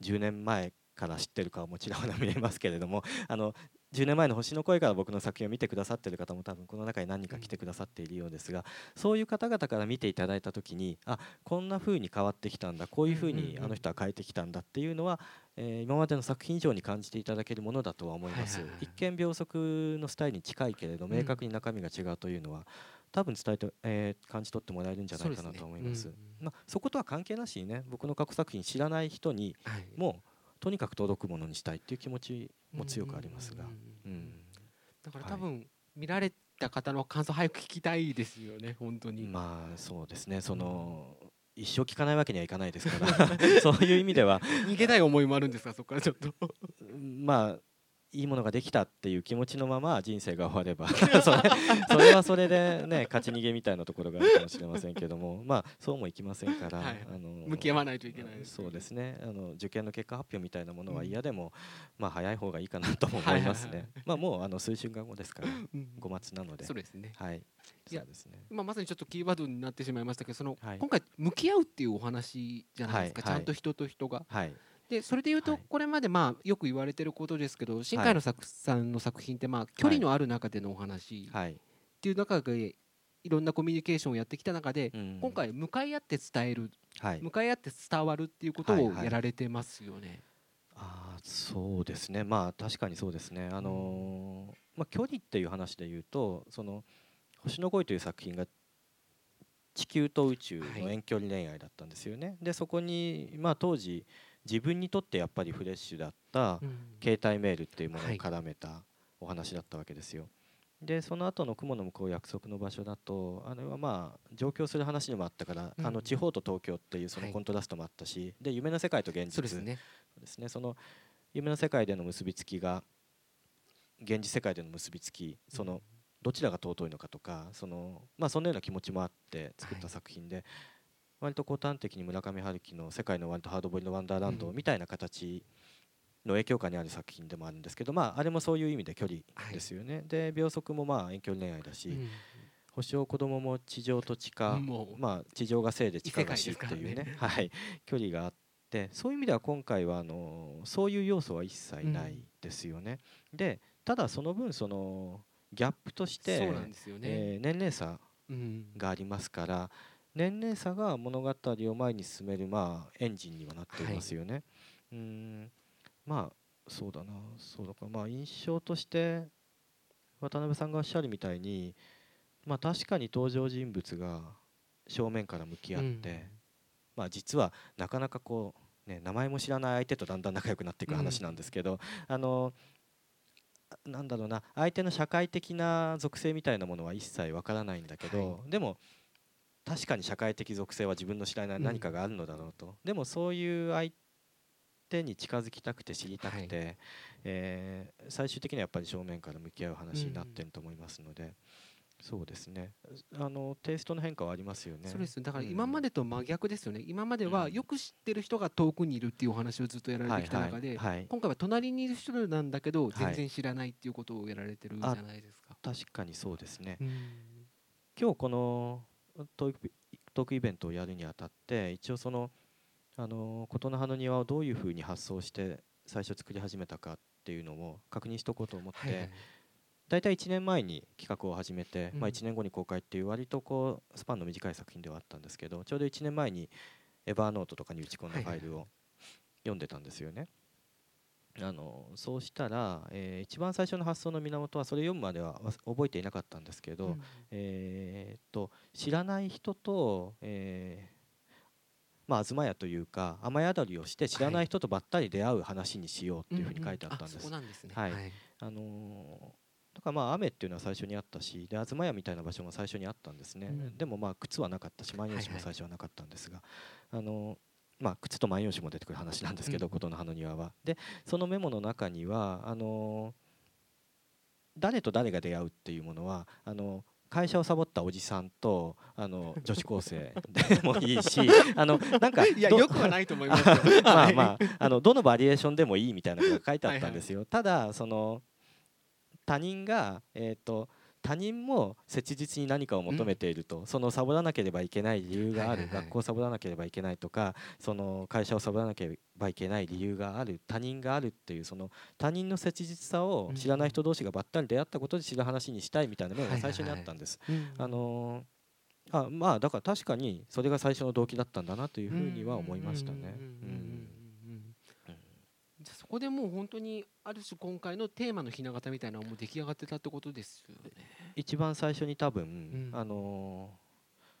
10年前から知ってるかはもちろん見えますけれども *laughs* あの10年前の星の声から僕の作品を見てくださっている方も多分この中に何人か来てくださっているようですがそういう方々から見ていただいた時にあこんな風に変わってきたんだこういう風にあの人は変えてきたんだっていうのは、えー、今までの作品以上に感じていただけるものだとは思います。一見秒速のスタイルに近いけれど明確に中身が違うというのは、多分伝えて、えー、感じ取ってもらえるんじゃないかなと思います。そ、ね。うん、まあ、そことは関係なしにね僕の過去作品知らない人にも、はいとにかく届くものにしたいっていう気持ちも強くありますが、うん、だから多分、見られた方の感想早く聞きたいですよね本当に。まあそうですね。その、一生聞かないわけにはいかないですから。*laughs* そういう意味では。*laughs* 逃げたい思いもあるんですかそこからちょっと。*laughs* まあいいものができたっていう気持ちのまま人生が終われば。*laughs* *laughs* それそれはそれでね勝ち逃げみたいなところがあるかもしれませんけども。まあそうもいきませんから、はい、あの向き合わないといけない、ね、そうですね。あの受験の結果発表みたいなものは嫌でも、うん、まあ早い方がいいかなとも思いますね、まあもうあの数週間後ですから5月なので。そうですね。はい。そうですね。今まさにちょっとキーワードになってしまいましたけどその、はい、今回向き合うっていうお話じゃないですか、はい、ちゃんと人と人が。はいでそれでいうとこれまでまあよく言われてることですけど新海の作さんの作品ってまあ距離のある中でのお話っていう中でいろんなコミュニケーションをやってきた中で今回向かい合って伝える向かい合って伝わるっていうことをやられてますよね。あそうですね。まあ確かにそうですね。あのまあ距離っていう話で言うとその星の恋という作品が地球と宇宙の遠距離恋愛だったんですよね。はい、でそこにまあ当時自分にとってやっぱりフレッシュだった携帯メールっていうものを絡めたお話だったわけですよ。でその後の雲の向こう約束の場所だとあれはまあ上京する話にもあったから、あの地方と東京っていうそのコントラストもあったし、で夢の世界と現実。ですね。その夢の世界での結びつきが現実世界での結びつきそのどちらが尊いのかとかその、まあ、そんなような気持ちもあって作った作品で、はい、割とこう端的に村上春樹の「世界の割とハードボイルド・ワンダーランド」みたいな形の影響下にある作品でもあるんですけど、まあ、あれもそういう意味で距離ですよね。はい、で秒速もまあ遠距離恋愛だし、うん。星を子供も地上と地下、まあ、地上が生で地下が死っていうね、ね、はい、距離があってそういう意味では今回はあのそういう要素は一切ないですよね。うん、でただその分そのギャップとして、ね。えー、年齢差がありますから、うん、年齢差が物語を前に進める、まあ、エンジンにはなっていますよね。はい、うん。まあそうだな。そうだかまあ印象として渡辺さんがおっしゃるみたいにまあ、確かに登場人物が正面から向き合って、うん、まあ、実はなかなかこう、ね、名前も知らない相手とだんだん仲良くなっていく話なんですけど、うん、あのなんだろうな。相手の社会的な属性みたいなものは一切わからないんだけど、はい、でも確かに社会的属性は自分の知らない何かがあるのだろうと、うん、でもそういう相手に近づきたくて知りたくて、はい、えー、最終的にはやっぱり正面から向き合う話になってると思いますので。そうですね。あのテイストの変化はありますよね。そうです。だから今までと真逆ですよね。うん、今まではよく知ってる人が遠くにいるっていうお話をずっとやられてきた中で、はいはいはい、今回は隣にいる人なんだけど全然知らないっていうことをやられてるじゃないですか。確かにそうですね。今日このトークイベントをやるにあたって一応そのあの琴の葉の庭をどういうふうに発想して最初作り始めたかっていうのを確認しておこうと思って。はいはい大体1年前に企画を始めて、まあ、1年後に公開っていう割とこうスパンの短い作品ではあったんですけどちょうど1年前にエバーノートとかに打ち込んだファイルを読んでたんですよね。あのそうしたら、えー、一番最初の発想の源はそれ読むまでは覚えていなかったんですけど、うん、えー、と知らない人と、えーまあ、東屋というか雨宿りをして知らない人とばったり出会う話にしようっていうふうに書いてあったんです。はい、あのーだからまあ雨っていうのは最初にあったしで東屋みたいな場所も最初にあったんですね、うん、でもまあ靴はなかったし万葉集も最初はなかったんですが、はいはい、あのまあ、靴と万葉集も出てくる話なんですけど、琴、うん、の葉の庭は。でそのメモの中にはあの誰と誰が出会うっていうものはあの会社をサボったおじさんとあの女子高生でもいいしあのなんか *laughs* いやよくはないと思います *laughs* まあまああのどのバリエーションでもいいみたいなのが書いてあったんですよ。はいはい、ただその他人が、えーと、他人も切実に何かを求めていると、うん、そのサボらなければいけない理由がある、はいはいはい、学校をサボらなければいけないとかその会社をサボらなければいけない理由がある他人があるっていうその他人の切実さを知らない人同士がばったり出会ったことで知る話にしたいみたいなのが最初にあったんです。あのー、あまあだから確かにそれが最初の動機だったんだなというふうには思いましたね。うんそこでもう本当にある種今回のテーマのひな形みたいなのも出来上がってたってことですよね。一番最初に多分、うん、あの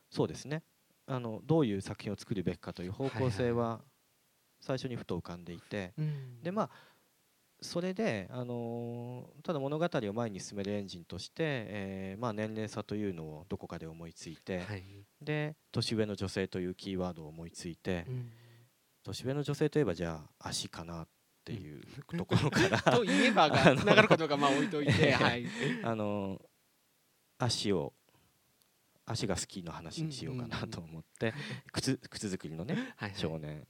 そうですね。あのどういう作品を作るべきかという方向性は最初にふと浮かんでいて、はいはい、でまあそれで、あのただ物語を前に進めるエンジンとして、えーまあ、年齢差というのをどこかで思いついて、はい、で年上の女性というキーワードを思いついて、うん、年上の女性といえばじゃあ足かなっていうところから。*laughs* といえばがつながることがまあ置いといて、*laughs* はい、あの足を足が好きの話にしようかなと思って、靴靴作りのね、はいはい、少年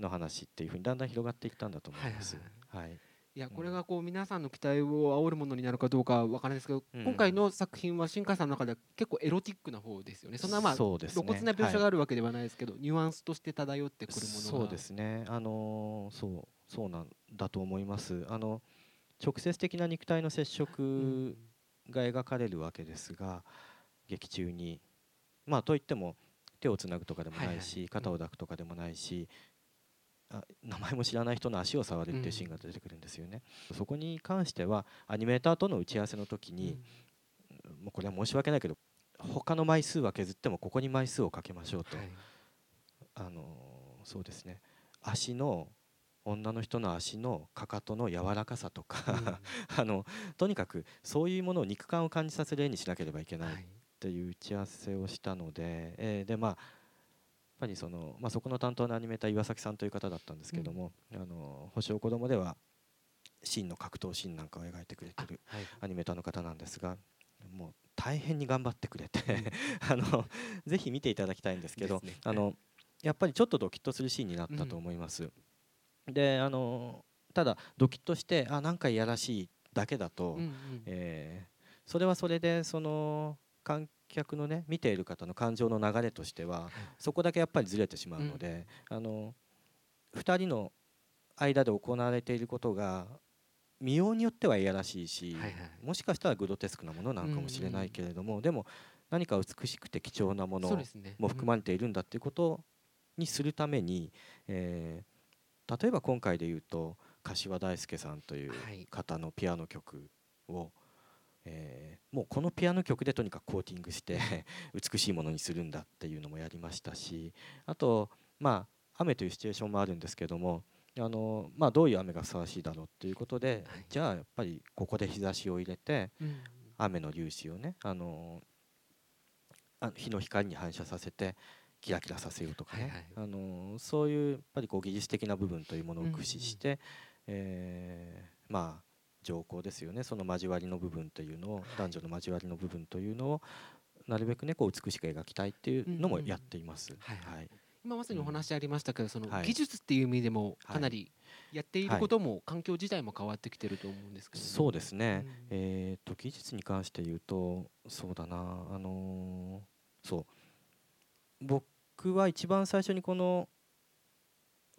の話っていうふうにだんだん広がっていったんだと思います。はい、はいい。やこれがこう皆さんの期待を煽るものになるかどうかわからないですけど、うん、今回の作品は新海さんの中では結構エロティックな方ですよね。そんなまあ、露骨な描写があるわけではないですけど、はい、ニュアンスとして漂ってくるものそうですね。あのー、そうそうなんだと思います。あの直接的な肉体の接触が描かれるわけですが、劇中に。まあといっても手をつなぐとかでもないし、はいはい、肩を抱くとかでもないし、あ名前も知らない人の足を触るっていうシーンが出てくるんですよね、うん、そこに関してはアニメーターとの打ち合わせの時に、うん、もうこれは申し訳ないけど他の枚数は削ってもここに枚数をかけましょうと、はい、あのそうですね。足の女の人の足のかかとの柔らかさとか、うん、*laughs* あのとにかくそういうものを肉感を感じさせる絵にしなければいけないっていう打ち合わせをしたので、えー、でまあぱりその、まあ、そこの担当のアニメーター岩崎さんという方だったんですけども「うん、あの星を子供では真の格闘シーンなんかを描いてくれてるアニメーターの方なんですが、もう大変に頑張ってくれて *laughs* あのぜひ見ていただきたいんですけど、ね、あのやっぱりちょっとドキッとするシーンになったと思います。うん、であのただドキッとしてあなんかいやらしいだけだと、うんうん、えー、それはそれでその観客のね見ている方の感情の流れとしてはそこだけやっぱりずれてしまうので、うん、あの2人の間で行われていることが見ようによってはいやらしいし、はいはい、もしかしたらグロテスクなものなのかもしれないけれども、うんうん、でも何か美しくて貴重なものも含まれているんだっていうことにするために、えー、例えば今回で言うと柏大輔さんという方のピアノ曲を、はい、えー、もうこのピアノ曲でとにかくコーティングして *laughs* 美しいものにするんだっていうのもやりましたしあとまあ雨というシチュエーションもあるんですけどもあのまあ、どういう雨がふさわしいだろうということで、はい、じゃあやっぱりここで日差しを入れて、うん、雨の粒子をねあのあ日の光に反射させてキラキラさせようとかね、はいはい、あのそういうやっぱりこう技術的な部分というものを駆使して、うんうん、えー、まあ条項ですよね。その交わりの部分というのを、男女の交わりの部分というのをなるべくねこう美しく描きたいっていうのもやっています。はい、はい。今まさにお話ありましたけど、その技術っていう意味でもかなりやっていることも環境自体も変わってきてると思うんですけど、ね、そうですね、うん、えっと技術に関して言うとそうだな。あのー、そう。僕は一番最初にこの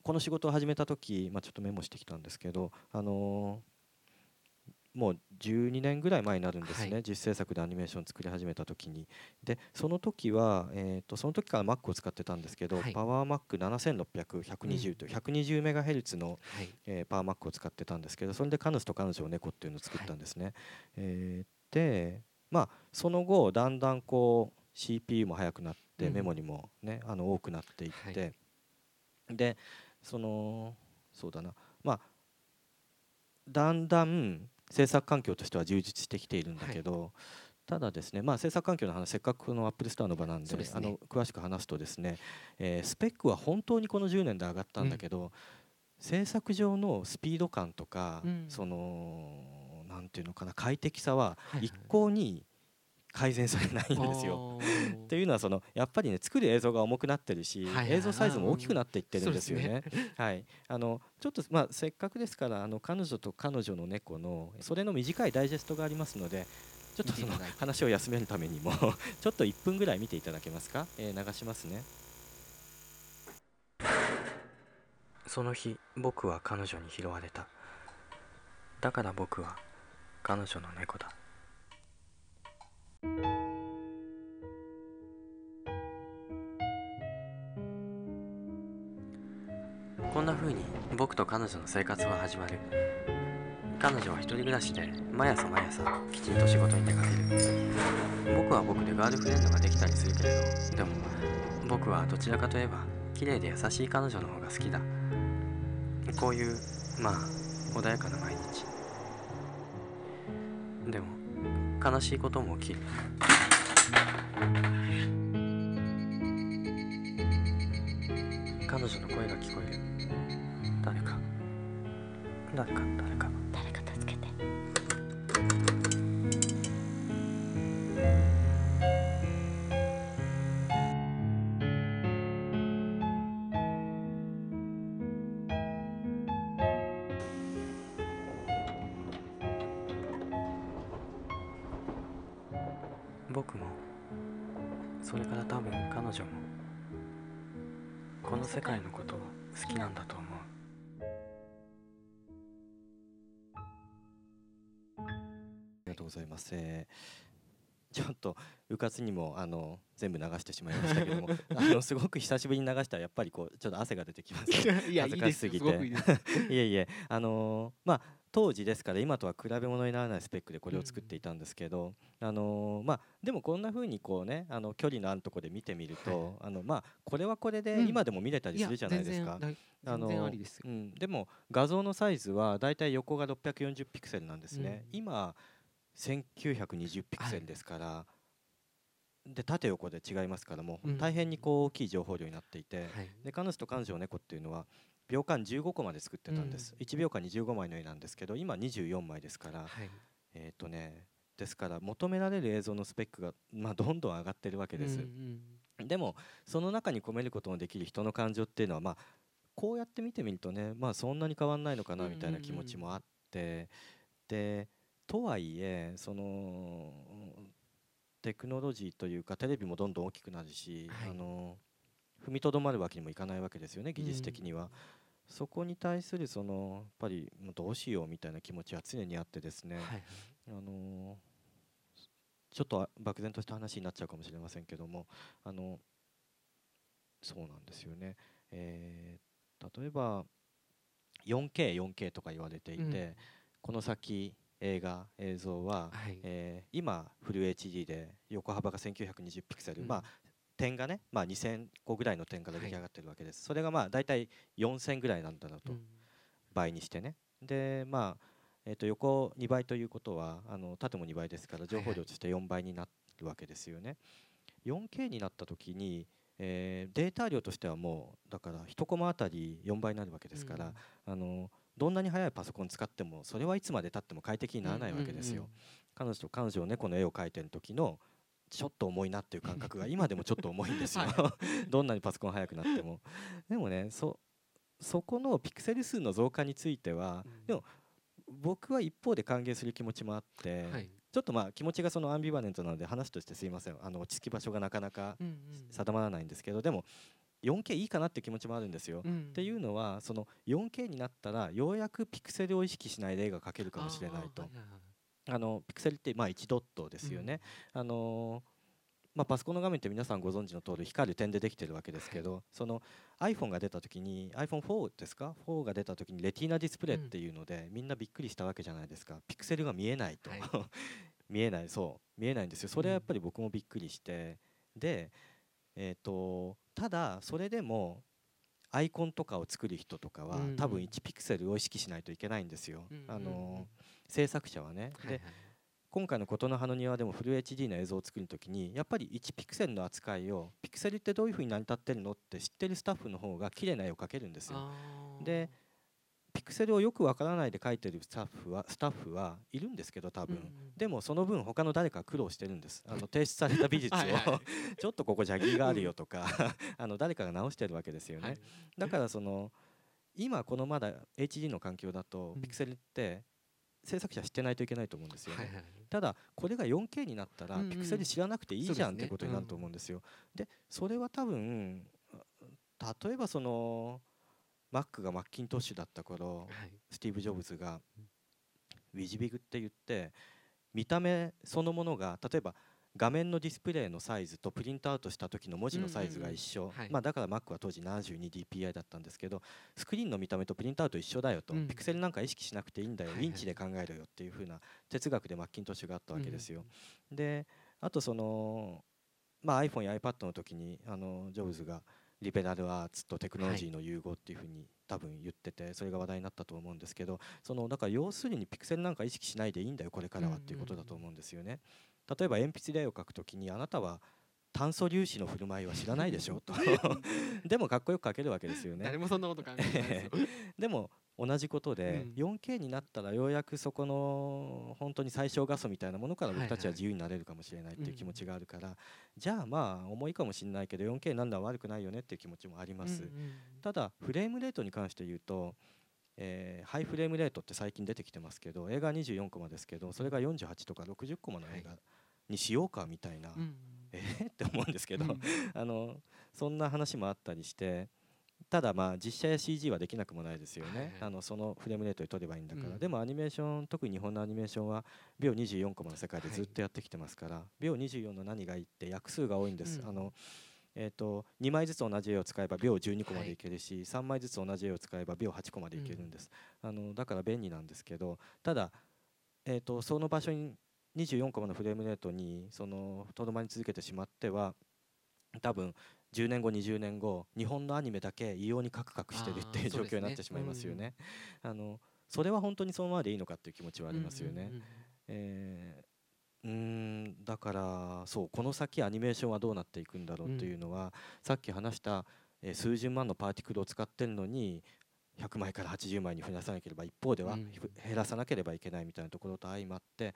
この仕事を始めた時、まあ、ちょっとメモしてきたんですけどあのーもう12年ぐらい前になるんですね、はい、実制作でアニメーション作り始めた時に。でその時は、えーと、その時から Mac を使ってたんですけど、はい、パワー Mac7600120 という120メガヘルツの、はい、えー、パワー Mac を使ってたんですけどそれでカヌスと彼女を猫っていうのを作ったんですね、はい、えー、でまあその後だんだんこう CPU も速くなって、うん、メモリもねあの多くなっていって、でそのそうだな。まあだんだん制作環境としては充実してきているんだけど、はい、ただですね、まあ、制作環境の話せっかくこの Apple Store の場なんで、ね、あの詳しく話すとですね、えー、スペックは本当にこの10年で上がったんだけど、うん、制作上のスピード感とか、うん、そのなんていうのかな快適さは一向に改善されないんですよ。っていうのはそのやっぱりね作る映像が重くなってるし、映像サイズも大きくなっていってるんですよね。はい、あのちょっとまあせっかくですからあの彼女と彼女の猫のそれの短いダイジェストがありますので。ちょっとその話を休めるためにも *laughs* ちょっと1分ぐらい見ていただけますか、えー、流しますね。その日僕は彼女に拾われた。だから僕は彼女の猫だこんな風に僕と彼女の生活は始まる。彼女は一人暮らしで毎朝毎朝きちんと仕事に出かける。僕は僕でガールフレンドができたりするけれどでも僕はどちらかといえば綺麗で優しい彼女の方が好きだ。こういうまあ穏やかな毎日。でも悲しいことも起きる。彼女の声が聞こえる。誰か。誰か誰か。誰かとうかつにもあの全部流してしまいましたけども *laughs* あのすごく久しぶりに流したらやっぱりこうちょっと汗が出てきます、*laughs* いやいいです *laughs* いえいえ。あのー、まあ当時ですから今とは比べ物にならないスペックでこれを作っていたんですけど、うん、あのまあ、でもこんな風にこうねあの距離のあるとこで見てみると、はい、あのまあ、これはこれで今でも見れたりするじゃないですか。うん、あのうん、でも画像のサイズはだいたい横が640ピクセルなんですね。うん、今1920ピクセルですから、はいで縦横で違いますからもう大変にこう大きい情報量になっていて、でカヌスと彼女の猫っていうのは秒間15個まで作ってたんです、うん、1秒間に15枚の絵なんですけど今24枚ですから、はい、えっ、ー、とねですから求められる映像のスペックが、まあ、どんどん上がってるわけです、でもその中に込めることのできる人の感情っていうのはまあこうやって見てみるとねまあそんなに変わんないのかなみたいな気持ちもあって、でとはいえそのテクノロジーというかテレビもどんどん大きくなるし、はい、あの踏みとどまるわけにもいかないわけですよね技術的には。そこに対するそのやっぱりどうしようみたいな気持ちは常にあってですね、はいはい、あのちょっと漠然とした話になっちゃうかもしれませんけどもあのそうなんですよね、えー、例えば 4K4K 4K とか言われていて、うん、この先映画映像は、はい、えー、今フル HD で横幅が1920ピクセル、うん、まあ点がね、まあ、2000個ぐらいの点から出来上がってるわけです、はい、それがまあ大体4000ぐらいなんだろうと、うん、倍にしてね。でまあえー、と横2倍ということはあの縦も2倍ですから情報量として4倍になるわけですよね。4K になった時に、えー、データ量としてはもうだから1コマあたり4倍になるわけですから、うん、あのどんなに速いパソコン使ってもそれはいつまでたっても快適にならないわけですよ。彼女と彼女を猫の絵を描いてる時のちょっと重いなっていう感覚が今でもちょっと重いんですよ。*laughs* どんなにパソコン速くなっても。でもねそそこのピクセル数の増加については、うん、でも僕は一方で歓迎する気持ちもあって、はい、ちょっとまあ気持ちがそのアンビバレントなので話としてすいません。あの落ち着き場所がなかなか定まらないんですけど、でも 4K いいかなって気持ちもあるんですよ。うん、っていうのはその 4K になったらようやくピクセルを意識しないで絵が描けるかもしれないと。あのピクセルってまあ1ドットですよね。うん、あのまあ、パソコンの画面って皆さんご存知の通り光る点でできてるわけですけどその iPhone が出た時に iPhone4 ですか？4が出た時にレティーナディスプレイっていうので、みんなびっくりしたわけじゃないですか。ピクセルが見えないと、はい、*laughs* 見えないそう見えないんですよ。それはやっぱり僕もびっくりして。でえっ、ー、とただそれでもアイコンとかを作る人とかは、多分1ピクセルを意識しないといけないんですよ、あの制作者はね、で、今回の琴の葉の庭でもフル HD の映像を作るときにやっぱり1ピクセルの扱いをピクセルってどういうふうに成り立ってるのって知ってるスタッフの方が綺麗な絵を描けるんですよ。でピクセルをよくわからないで描いてるスタッフはスタッフはいるんですけど多分、うんうん、でもその分他の誰か苦労してるんです。あの提出された美術を。*laughs* ちょっとここジャギーがあるよとかあの誰かが直してるわけですよね、はい、だからその今このまだ HD の環境だとピクセルって制作者知ってないといけないと思うんですよね、はいはい、ただこれが 4K になったらピクセル知らなくていいじゃんってことになると思うんですよ。でそれは多分例えばその Mac が Macintosh だった頃、はい、スティーブ・ジョブズが WYSIWYG って言って見た目そのものが例えば画面のディスプレイのサイズとプリントアウトした時の文字のサイズが一緒、まあ、だから Mac は当時 72dpi だったんですけどスクリーンの見た目とプリントアウト一緒だよと、うん、ピクセルなんか意識しなくていいんだよ、インチで考えろよっていう風な哲学で Macintosh があったわけですよ。うん、であとその、まあ、iPhone や iPad の時にあのジョブズがリベラルアーツとテクノロジーの融合っていうふうに多分言っててそれが話題になったと思うんですけどそのだから要するにピクセルなんか意識しないでいいんだよこれからはっていうことだと思うんですよね。例えば鉛筆で絵を描くときにあなたは炭素粒子の振る舞いは知らないでしょと。*laughs* でもかっこよく描けるわけですよね。誰もそんなこと考えないで *laughs* も同じことで、うん、4K になったらようやくそこの本当に最小画素みたいなものから僕たちは自由になれるかもしれないっていう気持ちがあるから、じゃあまあ重いかもしれないけど 4K なんだ悪くないよねっていう気持ちもあります、ただフレームレートに関して言うとえー、ハイフレームレートって最近出てきてますけど映画24コマですけどそれが48とか60コマの映画にしようかみたいな、うん、えー、って思うんですけど、うん、あのそんな話もあったりしてただまあ実写や CG はできなくもないですよね、はい、あのそのフレームレートで撮ればいいんだから、うん、でもアニメーション特に日本のアニメーションは秒24コマの世界でずっとやってきてますから、はい、秒24の何がいいって役数が多いんです、あのえーと、2枚ずつ同じ絵を使えば秒12個までいけるし、はい、3枚ずつ同じ絵を使えば秒8個までいけるんです、あのだから便利なんですけどただ、えーとその場所に24コマのフレームレートにそのとどまり続けてしまっては多分10年後20年後日本のアニメだけ異様にカクカクしてるっていう状況になってしまいますよね。あのそれは本当にそのままでいいのかっていう気持ちはありますよね。えうんだからそうこの先アニメーションはどうなっていくんだろうというのは、うん、さっき話した、えー、数十万のパーティクルを使ってるのに100枚から80枚に増やさなければ一方では減らさなければいけないみたいなところと相まって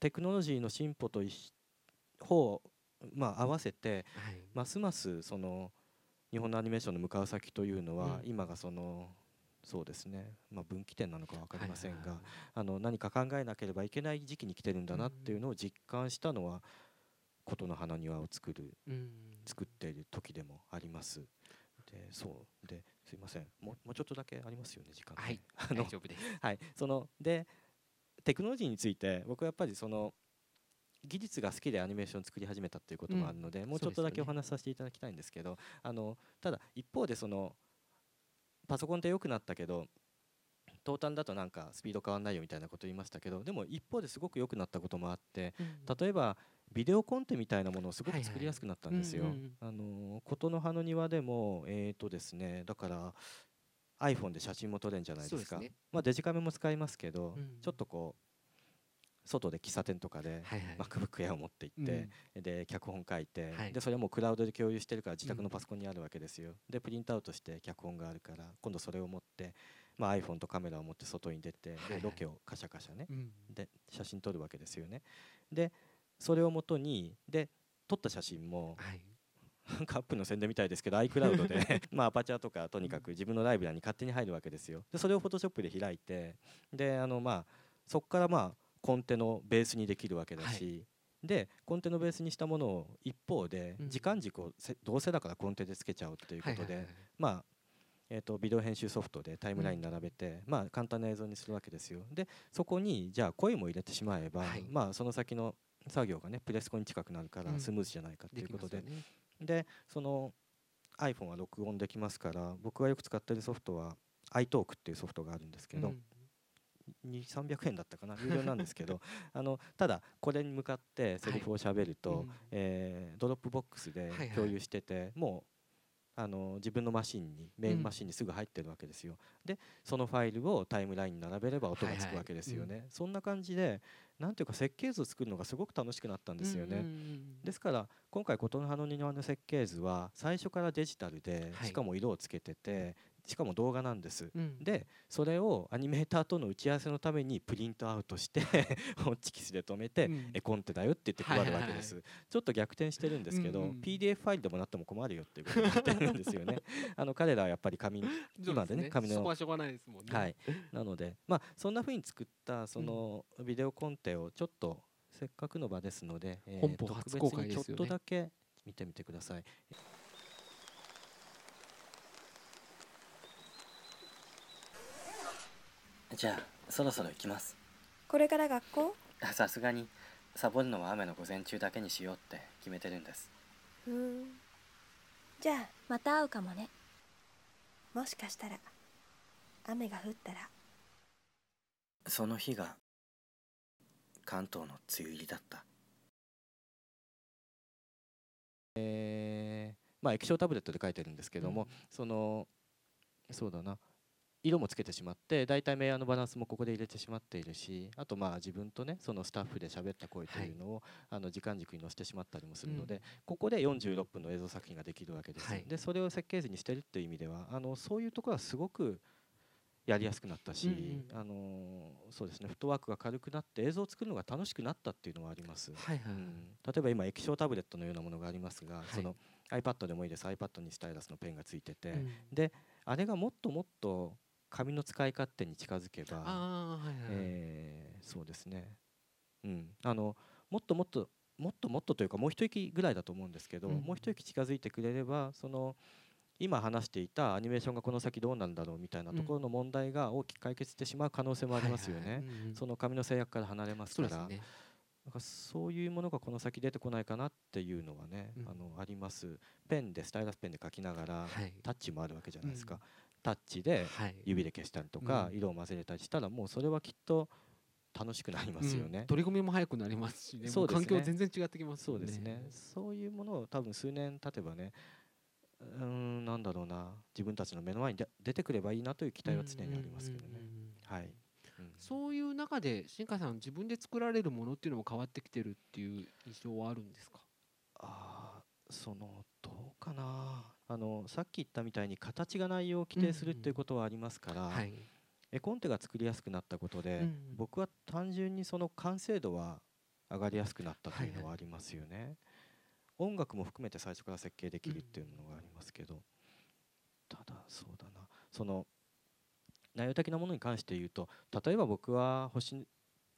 テクノロジーの進歩と方まあ合わせて、ますますその日本のアニメーションの向かう先というのは、今がそのそうですね、まあ、分岐点なのか分かりませんが、あの何か考えなければいけない時期に来てるんだなっていうのを実感したのは琴の花庭を作る、作っている時でもあります。でそう。ですいません。もうもうちょっとだけありますよね時間、はい、大丈夫です。*laughs* はい。そのでテクノロジーについて僕はやっぱりその技術が好きでアニメーションを作り始めたっていうこともあるので、うん、もうちょっとだけお話しさせていただきたいんですけど、ね、あのただ一方でそのパソコンって良くなったけどトータルだとなんかスピード変わんないよみたいなこと言いましたけどでも一方ですごく良くなったこともあって、例えばビデオコンテみたいなものをすごく作りやすくなったんですよ。あの琴の葉の庭でもえっ、ー、とですねだから iPhone で写真も撮れるんじゃないですか。すね、まあデジカメも使いますけど、うん、ちょっとこう外で喫茶店とかで MacBook Air を持って行って、うん、で脚本書いて、はい、でそれはもうクラウドで共有してるから自宅のパソコンにあるわけですよ、でプリントアウトして脚本があるから今度それを持って、まあ、iPhone とカメラを持って外に出て、でロケをカシャカシャね、で写真撮るわけですよね。でそれをもとにで撮った写真も、はい。カップの宣伝みたいですけど iCloud で *laughs* *laughs* まあアパチャーとかとにかく自分のライブラに勝手に入るわけですよ。でそれを Photoshop で開いてであのまあそこからまあコンテのベースにできるわけだし、はい、でコンテのベースにしたものを一方で時間軸をどうせだからコンテでつけちゃうということでまあえー、とビデオ編集ソフトでタイムライン並べて、まあ、簡単な映像にするわけですよ。でそこにじゃあ声も入れてしまえば、はい、まあ、その先の作業がねプレスコに近くなるからスムーズじゃないかということで、うんで、ね、その iPhone は録音できますから僕がよく使ってるソフトは iTalk っていうソフトがあるんですけど、うん2300円だったかな？有料なんですけど *laughs* あのただこれに向かってセリフをしゃべると、はい、えー、 Dropbox で共有してて、はいはい、もうあの自分のマシンにメインマシンにすぐ入ってるわけですよ、うん、でそのファイルをタイムラインに並べれば音がつくわけですよね、はいはい。うん、そんな感じでなんていうか設計図を作るのがすごく楽しくなったんですよね、うんうんうん、ですから今回言の葉の庭の設計図は最初からデジタルでしかも色をつけてて、しかも動画なんです、うん、でそれをアニメーターとの打ち合わせのためにプリントアウトしてホッチキスで止めて、うん、絵コンテだよって言って配るわけです、はいはいはい、ちょっと逆転してるんですけど、うんうん、PDF ファイルでもなっても困るよっていうことになってるんですよね。*laughs* あの彼らはやっぱり紙今でね紙の。はいなのでまあそんなふうに作ったそのビデオコンテをちょっとせっかくの場ですので、えー、特別にちょっとだけ見てみてください。じゃあそろそろ行きます。これから学校？さすがに。サボるのは雨の午前中だけにしようって決めてるんです。うん。じゃあまた会うかもね。もしかしたら。雨が降ったら。その日が関東の梅雨入りだった。えー、まあ液晶タブレットで書いてるんですけども、うん、そのそうだな色もつけてしまって大体明暗のバランスもここで入れてしまっているしあとまあ自分とねそのスタッフで喋った声というのを、はい、あの時間軸に載せてしまったりもするので、うん、ここで46分の映像作品ができるわけです、はい、でそれを設計図にしてるっていう意味ではあのそういうところはすごくやりやすくなったし、うんうん、あのそうですねフットワークが軽くなって映像を作るのが楽しくなったっていうのはあります、はいはい。うん、例えば今液晶タブレットのようなものがありますが、はい、その iPad でもいいです。iPad にスタイラスのペンがついてて、うん、であれがもっともっと紙の使い勝手に近づけば、はいはい、えー、そうですね、うん、あのもっともっともっともっとというかもう一息ぐらいだと思うんですけど、うん、もう一息近づいてくれればその今話していたアニメーションがこの先どうなんだろうみたいなところの問題が大きく解決してしまう可能性もありますよね。その紙の制約から離れますから。ね、なんかそういうものがこの先出てこないかなっていうのはね、うん、あのあります。ペンでスタイラスペンで書きながら、はい、タッチもあるわけじゃないですか、タッチで指で消したりとか、色を混ぜれたりしたらもうそれはきっと楽しくなりますよね、うん、取り込みも早くなりますしね。そうですね。環境全然違ってきます、ね、そうですね。そういうものを多分数年経てばねうんなんだろうな。自分たちの目の前に出てくればいいなという期待は常にありますけどね、はい、うん、そういう中で新海さん自分で作られるものっていうのも変わってきてるっていう印象はあるんですか？あそのどうかなあのさっき言ったみたいに形が内容を規定するっていうことはありますから、絵コンテが作りやすくなったことで、うん、僕は単純にその完成度は上がりやすくなったというのはありますよね。音楽も含めて最初から設計できるっていうのがありますけど、ただそうだな。その内容的なものに関して言うと例えば僕は星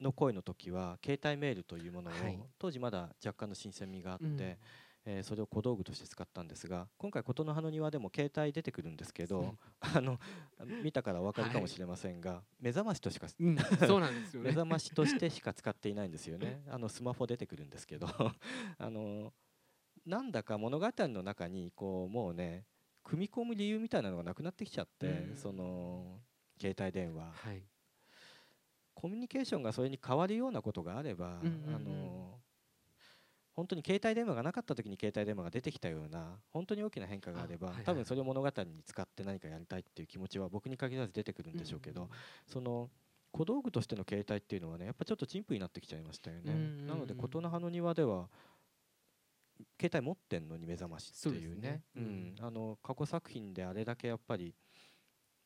の声の時は携帯メールというものを、はい、当時まだ若干の新鮮味があって、うん、えー、それを小道具として使ったんですが今回琴の葉の庭でも携帯出てくるんですけど *laughs* あの見たからお分かりかもしれませんが、はい、目覚ましとしか、うん、そうなんですよ、ね、*laughs* 目覚ましとしてしか使っていないんですよね。あのスマホ出てくるんですけど *laughs* あのなんだか物語の中にこうもうね組み込む理由みたいなのがなくなってきちゃって、うん、その携帯電話、はい、コミュニケーションがそれに変わるようなことがあれば、うんうんうん、あの本当に携帯電話がなかった時に携帯電話が出てきたような本当に大きな変化があれば、多分それを物語に使って何かやりたいっていう気持ちは僕に限らず出てくるんでしょうけど、うんうん、その小道具としての携帯っていうのはねやっぱちょっと陳腐になってきちゃいましたよね。うんうんうん、なので琴の葉の庭では携帯持ってんのに目覚ましっていうね、ね、うん、あの過去作品であれだけやっぱり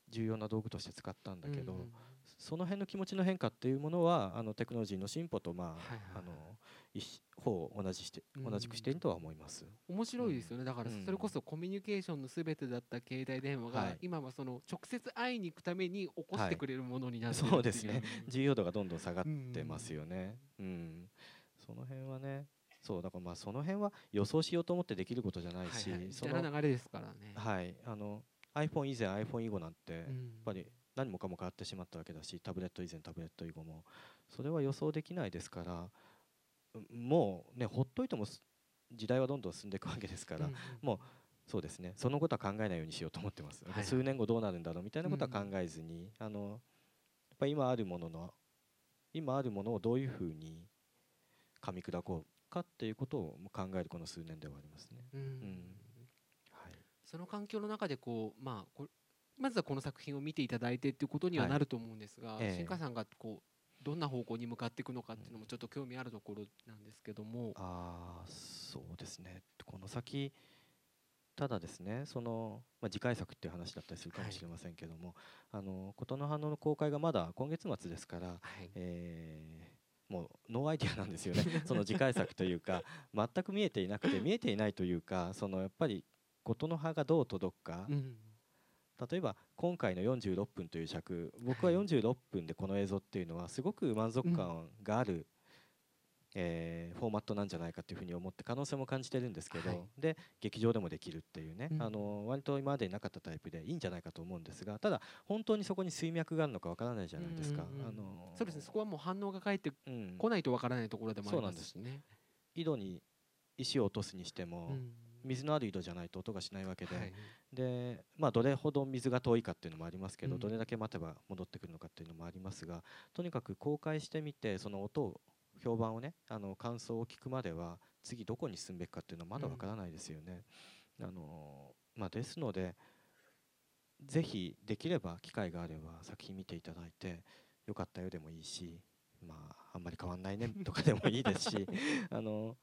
重要な道具として使ったんだけど、うん、その辺の気持ちの変化っていうものはあのテクノロジーの進歩とまあ、はいはい、あの方を同じして、同じくしているとは思います。面白いですよね。だからそれこそコミュニケーションのすべてだった携帯電話が、今はその直接会いに行くために起こしてくれるものになって、はい、そうですね。*laughs* 重要度がどんどん下がってますよね。うん、うん、その辺はね。そうだからまあその辺は予想しようと思ってできることじゃないし、はいはい、その流れですからね。はいあの iPhone 以前 iPhone 以後なんてやっぱり何もかも変わってしまったわけだしタブレット以前タブレット以後もそれは予想できないですからもうねほっといても時代はどんどん進んでいくわけですから、うんもうそうですね。そのことは考えないようにしようと思ってます、はい、数年後どうなるんだろうみたいなことは考えずに、うん、あのやっぱ今あるものの今あるものをどういうふうに噛み砕こうかっていうことを考えるこの数年ではありますね。うん、うん。その環境の中でこう、まあ、こまずはこの作品を見ていただいてっていうことにはなると思うんですが、はい、新海さんがこうどんな方向に向かっていくのかっていうのもちょっと興味あるところなんですけども。あそうですね。この先ただですねその、まあ、次回作っていう話だったりするかもしれませんけども、はい、あの言の葉の公開がまだ今月末ですから、はい、えー、もう no idea なんですよね。*laughs* その次回作というか全く見えていなくて見えていないというかそのやっぱり言の葉がどう届くか、うん、例えば今回の46分という尺僕は46分でこの映像っていうのはすごく満足感がある、うん、えー、フォーマットなんじゃないかというふうに思って可能性も感じてるんですけど、はい、で劇場でもできるっていうね、うん、あの割と今までなかったタイプでいいんじゃないかと思うんですがただ本当にそこに水脈があるのかわからないじゃないですか、あのそうですねそこはもう反応が返ってこないとわからないところでもありますしね。井戸に石を落とすにしても、うん水のある井戸じゃないと音がしないわけで。はい、でまあ、どれほど水が遠いかっていうのもありますけど、うん、どれだけ待てば戻ってくるのかっていうのもありますがとにかく公開してみてその音を評判をねあの感想を聞くまでは次どこに進むべきかっていうのはまだわからないですよね。うん、あのまあ、ですのでぜひできれば機会があれば作品見ていただいてよかったよでもいいしまああんまり変わんないねとかでもいいですし *laughs* あの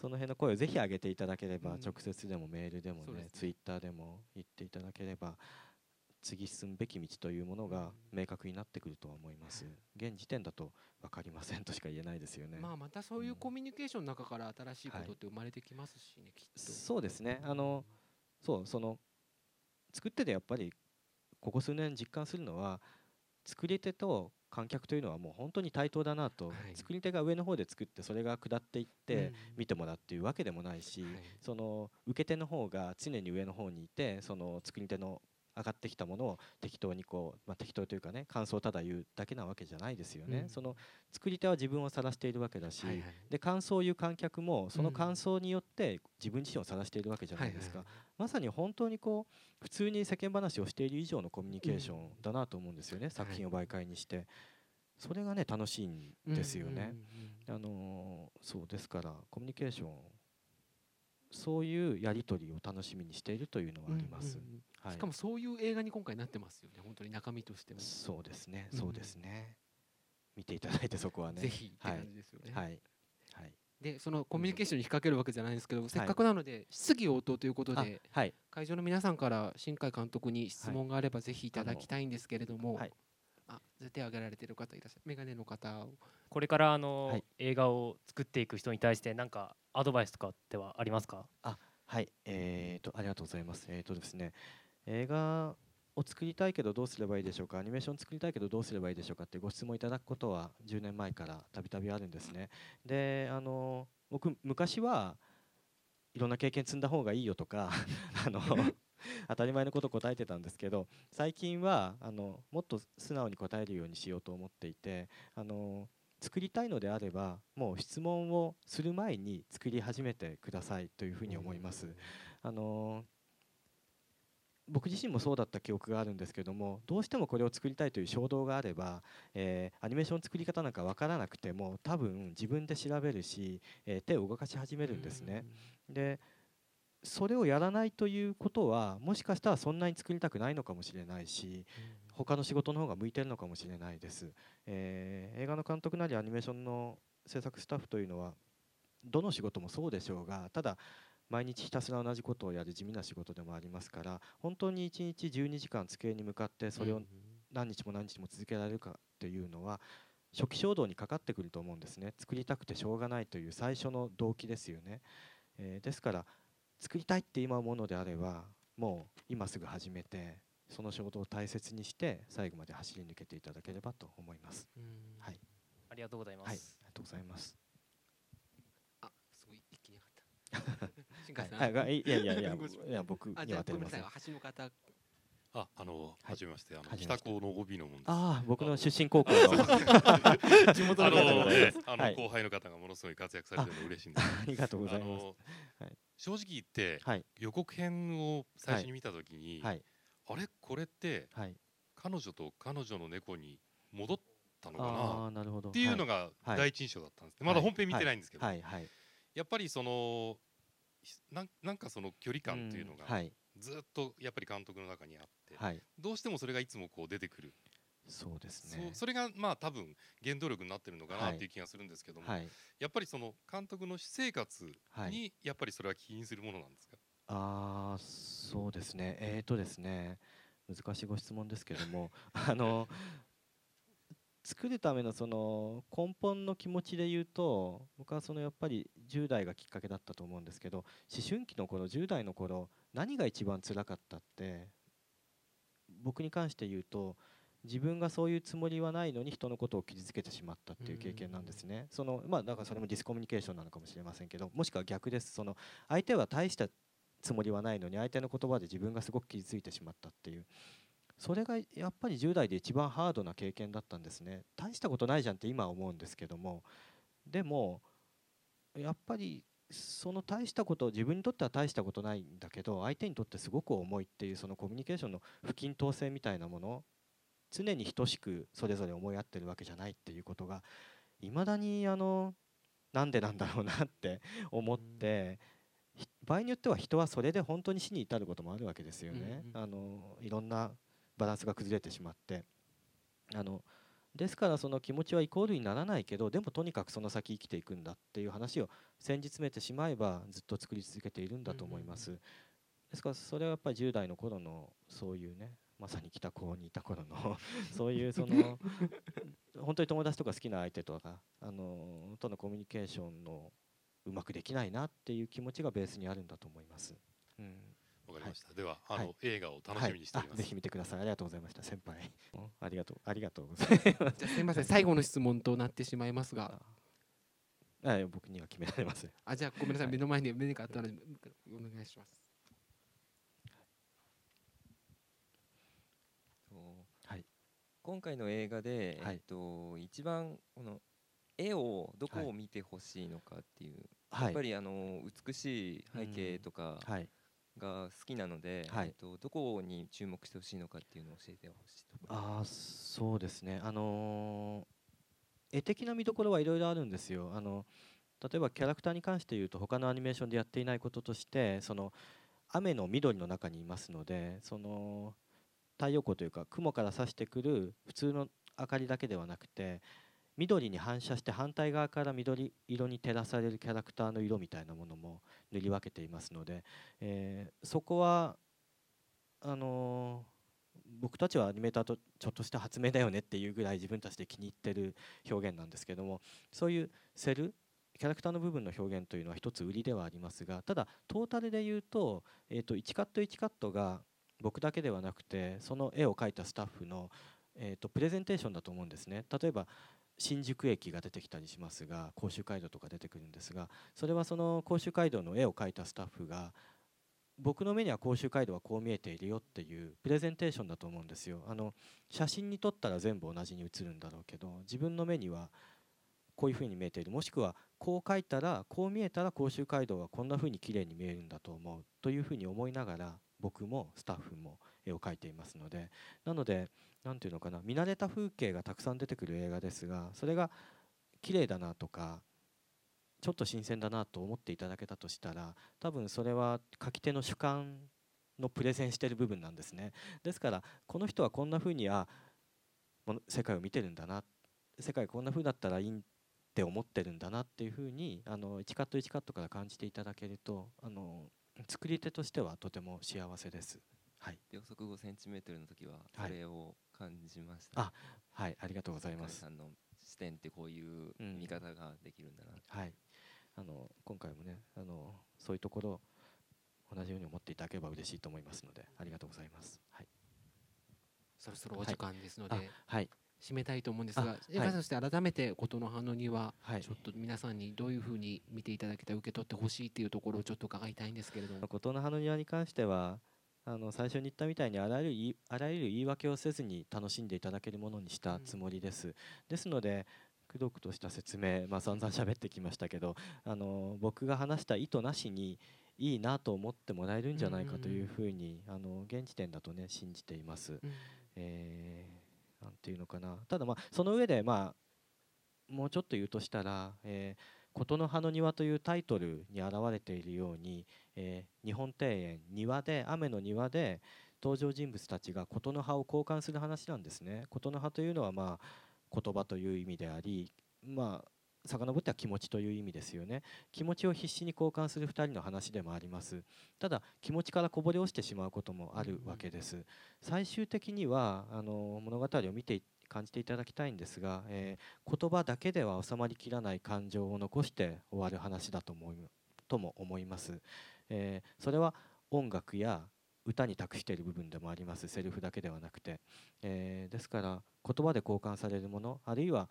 その辺の声をぜひ上げていただければ、直接でもメールでもねツイッターでも言っていただければ次進むべき道というものが明確になってくるとは思います。現時点だと分かりませんとしか言えないですよね。まあまたそういうコミュニケーションの中から新しいことって生まれてきますしね、はい、きっと。そうですね。あのそうその作っててやっぱりここ数年実感するのは作り手と観客というのはもう本当に対等だなと、はい、作り手が上の方で作ってそれが下っていって見てもらうっていうわけでもないし、その受け手の方が常に上の方にいてその作り手の上がってきたものを適当にこう、まあ、適当というかね感想をただ言うだけなわけじゃないですよね、うん、その作り手は自分を晒しているわけだし、はいはい、で感想を言う観客もその感想によって自分自身を晒しているわけじゃないですか、はいはい、まさに本当にこう普通に世間話をしている以上のコミュニケーションだなと思うんですよね、うん、作品を媒介にして。それがね楽しいんですよね。あのそうですからコミュニケーションそういうやり取りを楽しみにしているというのはあります。しかもそういう映画に今回なってますよね。本当に中身としても。そうですね。そうですね。見ていただいてそこはねぜひ。はい、はいはいでそのコミュニケーションに引っ掛けるわけじゃないんですけど、うん、せっかくなので質疑応答ということで、はい、会場の皆さんから新海監督に質問があればぜひいただきたいんですけれども、はい、あ手を挙げられてる方いらっしゃる眼鏡の方これからあの、はい、映画を作っていく人に対して何かアドバイスとかってはありますか？あはい。えーと、ありがとうございます。えっ、ー、とですね映画を作りたいけどどうすればいいでしょうか？アニメーション作りたいけどどうすればいいでしょうかってご質問いただくことは10年前からたびたびあるんですね。であの僕昔はいろんな経験積んだ方がいいよとか *laughs* あの *laughs* 当たり前のこと答えてたんですけど最近はあのもっと素直に答えるようにしようと思っていてあの作りたいのであればもう質問をする前に作り始めてくださいというふうに思います。あの僕自身もそうだった記憶があるんですけどもどうしてもこれを作りたいという衝動があれば、えー、アニメーション作り方なんか分からなくても多分自分で調べるし、えー、手を動かし始めるんですね。でそれをやらないということはもしかしたらそんなに作りたくないのかもしれないし他の仕事の方が向いてるのかもしれないです、えー、映画の監督なりアニメーションの制作スタッフというのはどの仕事もそうでしょうがただ毎日ひたすら同じことをやる地味な仕事でもありますから本当に1日12時間机に向かってそれを何日も何日も続けられるかというのは初期衝動にかかってくると思うんですね。作りたくてしょうがないという最初の動機ですよね、えー、ですから作りたいって今思うのであればもう今すぐ始めてその仕事を大切にして最後まで走り抜けていただければと思います。はい、ありがとうございます。はい、ありがとうございます。あ、すごい一気に上がった。*laughs* はい、いやいやいやいや僕には当てません。橋の方。あ、あの、はじめまして、あの、北高の OB のもんです。ああ、僕の出身高校の *laughs* 地元の方で、あの、後輩の方がものすごい活躍されてるの嬉しいんです。ありがとうございます。正直言って、予告編を最初に見たときに、あれ？これって、彼女と彼女の猫に戻ったのかな？っていうのが第一印象だったんです。まだ本編見てないんですけど、やっぱりそのなんかその距離感っていうのがずっとやっぱり監督の中にあって、どうしてもそれがいつもこう出てくる。そうですね。それがまあ多分原動力になってるのかなっていう気がするんですけども、はい、やっぱりその監督の私生活にやっぱりそれは起因するものなんですか、ああそうですね。えっ、ー、とですね難しいご質問ですけども *laughs* あの作るためのその根本の気持ちで言うと僕はそのやっぱり10代がきっかけだったと思うんですけど思春期の頃10代の頃何が一番辛かったって僕に関して言うと自分がそういうつもりはないのに人のことを傷つけてしまったっていう経験なんですね。そのまあだからそれもディスコミュニケーションなのかもしれませんけどもしくは逆です。その相手は大したつもりはないのに相手の言葉で自分がすごく傷ついてしまったっていう。それがやっぱり10代で一番ハードな経験だったんですね。大したことないじゃんって今は思うんですけども。でもやっぱりその大したこと自分にとっては大したことないんだけど相手にとってすごく重いっていうそのコミュニケーションの不均等性みたいなもの常に等しくそれぞれ思い合ってるわけじゃないっていうことがいまだにあのなんでなんだろうなって *laughs* 思って、場合によっては人はそれで本当に死に至ることもあるわけですよね。あのいろんなバランスが崩れてしまってあのですからその気持ちはイコールにならないけどでもとにかくその先生きていくんだっていう話を先日詰めてしまえばずっと作り続けているんだと思います。ですからそれはやっぱり10代の頃のそういうねまさに北高にいた頃の *laughs* そういうその本当に友達とか好きな相手とかあのとのコミュニケーションのうまくできないなっていう気持ちがベースにあるんだと思います。うんわかりました。はい、では、あの、はい、映画を楽しみにしております、はい、ぜひ見てください。ありがとうございました。先輩。*laughs* ありがとう、ありがとうございます。すみません、最後の質問となってしまいますが。あ僕には決められません。あ、じゃごめんなさい、目の前に目があったので、お願いします。今回の映画で、えっと、一番この絵をどこを見てほしいのかっていう、はい、やっぱりあの美しい背景とかが好きなので、はい、えっと、どこに注目してほしいのかっていうのを教えてほしいと思います。あそうですね、あのー、絵的な見どころはいろいろあるんですよ。あの例えばキャラクターに関して言うと他のアニメーションでやっていないこととしてその雨の緑の中にいますのでその太陽光というか雲から差してくる普通の明かりだけではなくて緑に反射して反対側から緑色に照らされるキャラクターの色みたいなものも塗り分けていますので、えー、そこはあのー、僕たちはアニメーターとちょっとした発明だよねっていうぐらい自分たちで気に入ってる表現なんですけどもそういうセルキャラクターの部分の表現というのは一つ売りではありますがただトータルで言うと,、えー、と1カット1カットが僕だけではなくてその絵を描いたスタッフの、えー、とプレゼンテーションだと思うんですね。例えば新宿駅が出てきたりしますが甲州街道とか出てくるんですがそれはその甲州街道の絵を描いたスタッフが僕の目には甲州街道はこう見えているよっていうプレゼンテーションだと思うんですよ。あの写真に撮ったら全部同じに写るんだろうけど自分の目にはこういうふうに見えている。もしくはこう描いたらこう見えたら甲州街道はこんなふうに綺麗に見えるんだと思う。というふうに思いながら僕もスタッフも絵を描いていますのでなので何ていうのかな見慣れた風景がたくさん出てくる映画ですがそれが綺麗だなとかちょっと新鮮だなと思っていただけたとしたら多分それは書き手の主観のプレゼンしてる部分なんですね。ですからこの人はこんな風にあ世界を見てるんだな世界こんな風だったらいいって思ってるんだなっていう風にあの1カット1カットから感じていただけるとあの作り手としてはとても幸せです。はい、秒速5センチメートルの時はそれを感じました、はい、あはい。ありがとうございます。さんの視点ってこういう見方ができるんだな、うん、はい。あの今回もねあのそういうところ同じように思っていただければ嬉しいと思いますのでありがとうございます。はい。そろそろお時間ですので、はい、はい締めたいと思うんですが、映画として改めて琴の葉の庭、はい、ちょっと皆さんにどういうふうに見ていただけた受け取ってほしいっていうところをちょっと伺いたいんですけれども。琴の葉の庭に関してはあの最初に言ったみたいにあらゆるあらゆる言い訳をせずに楽しんでいただけるものにしたつもりです。うん、ですのでくどくとした説明、まあ、散々喋ってきましたけどあの僕が話した意図なしにいいなと思ってもらえるんじゃないかというふうに、あの現時点だとね信じています。うん、えー、なんていうのかな。ただまあその上でまあもうちょっと言うとしたら、えー琴の葉の庭というタイトルに表れているように、えー、日本庭園庭で雨の庭で登場人物たちが琴の葉を交換する話なんですね。琴の葉というのはまあ言葉という意味でありまあ遡っては気持ちという意味ですよね。気持ちを必死に交換する2人の話でもあります。ただ気持ちからこぼれ落ちてしまうこともあるわけです。最終的にはあの物語を見て感じていただきたいんですが、えー、言葉だけでは収まりきらない感情を残して終わる話だと思いとも思います、えー、それは音楽や歌に託している部分でもあります。セリフだけではなくて、えー、ですから言葉で交換されるものあるいは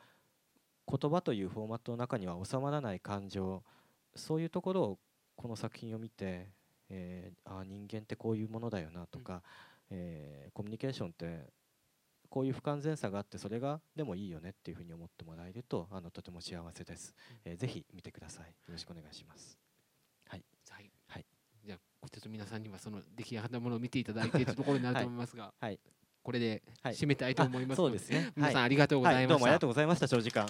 言葉というフォーマットの中には収まらない感情そういうところをこの作品を見て、えー、あ人間ってこういうものだよなとか、うん、えー、コミュニケーションってこういう不完全さがあってそれがでもいいよねっていうふうに思ってもらえるとあのとても幸せです、えー、ぜひ見てください。よろしくお願いします。はい、はい、はい、じゃあちょっと皆さんにはその出来上がったものを見ていただいているところになると思いますが、はい、これで締めたいと思います、はい、そうですね。皆さんありがとうございました、どうもありがとうございました長時間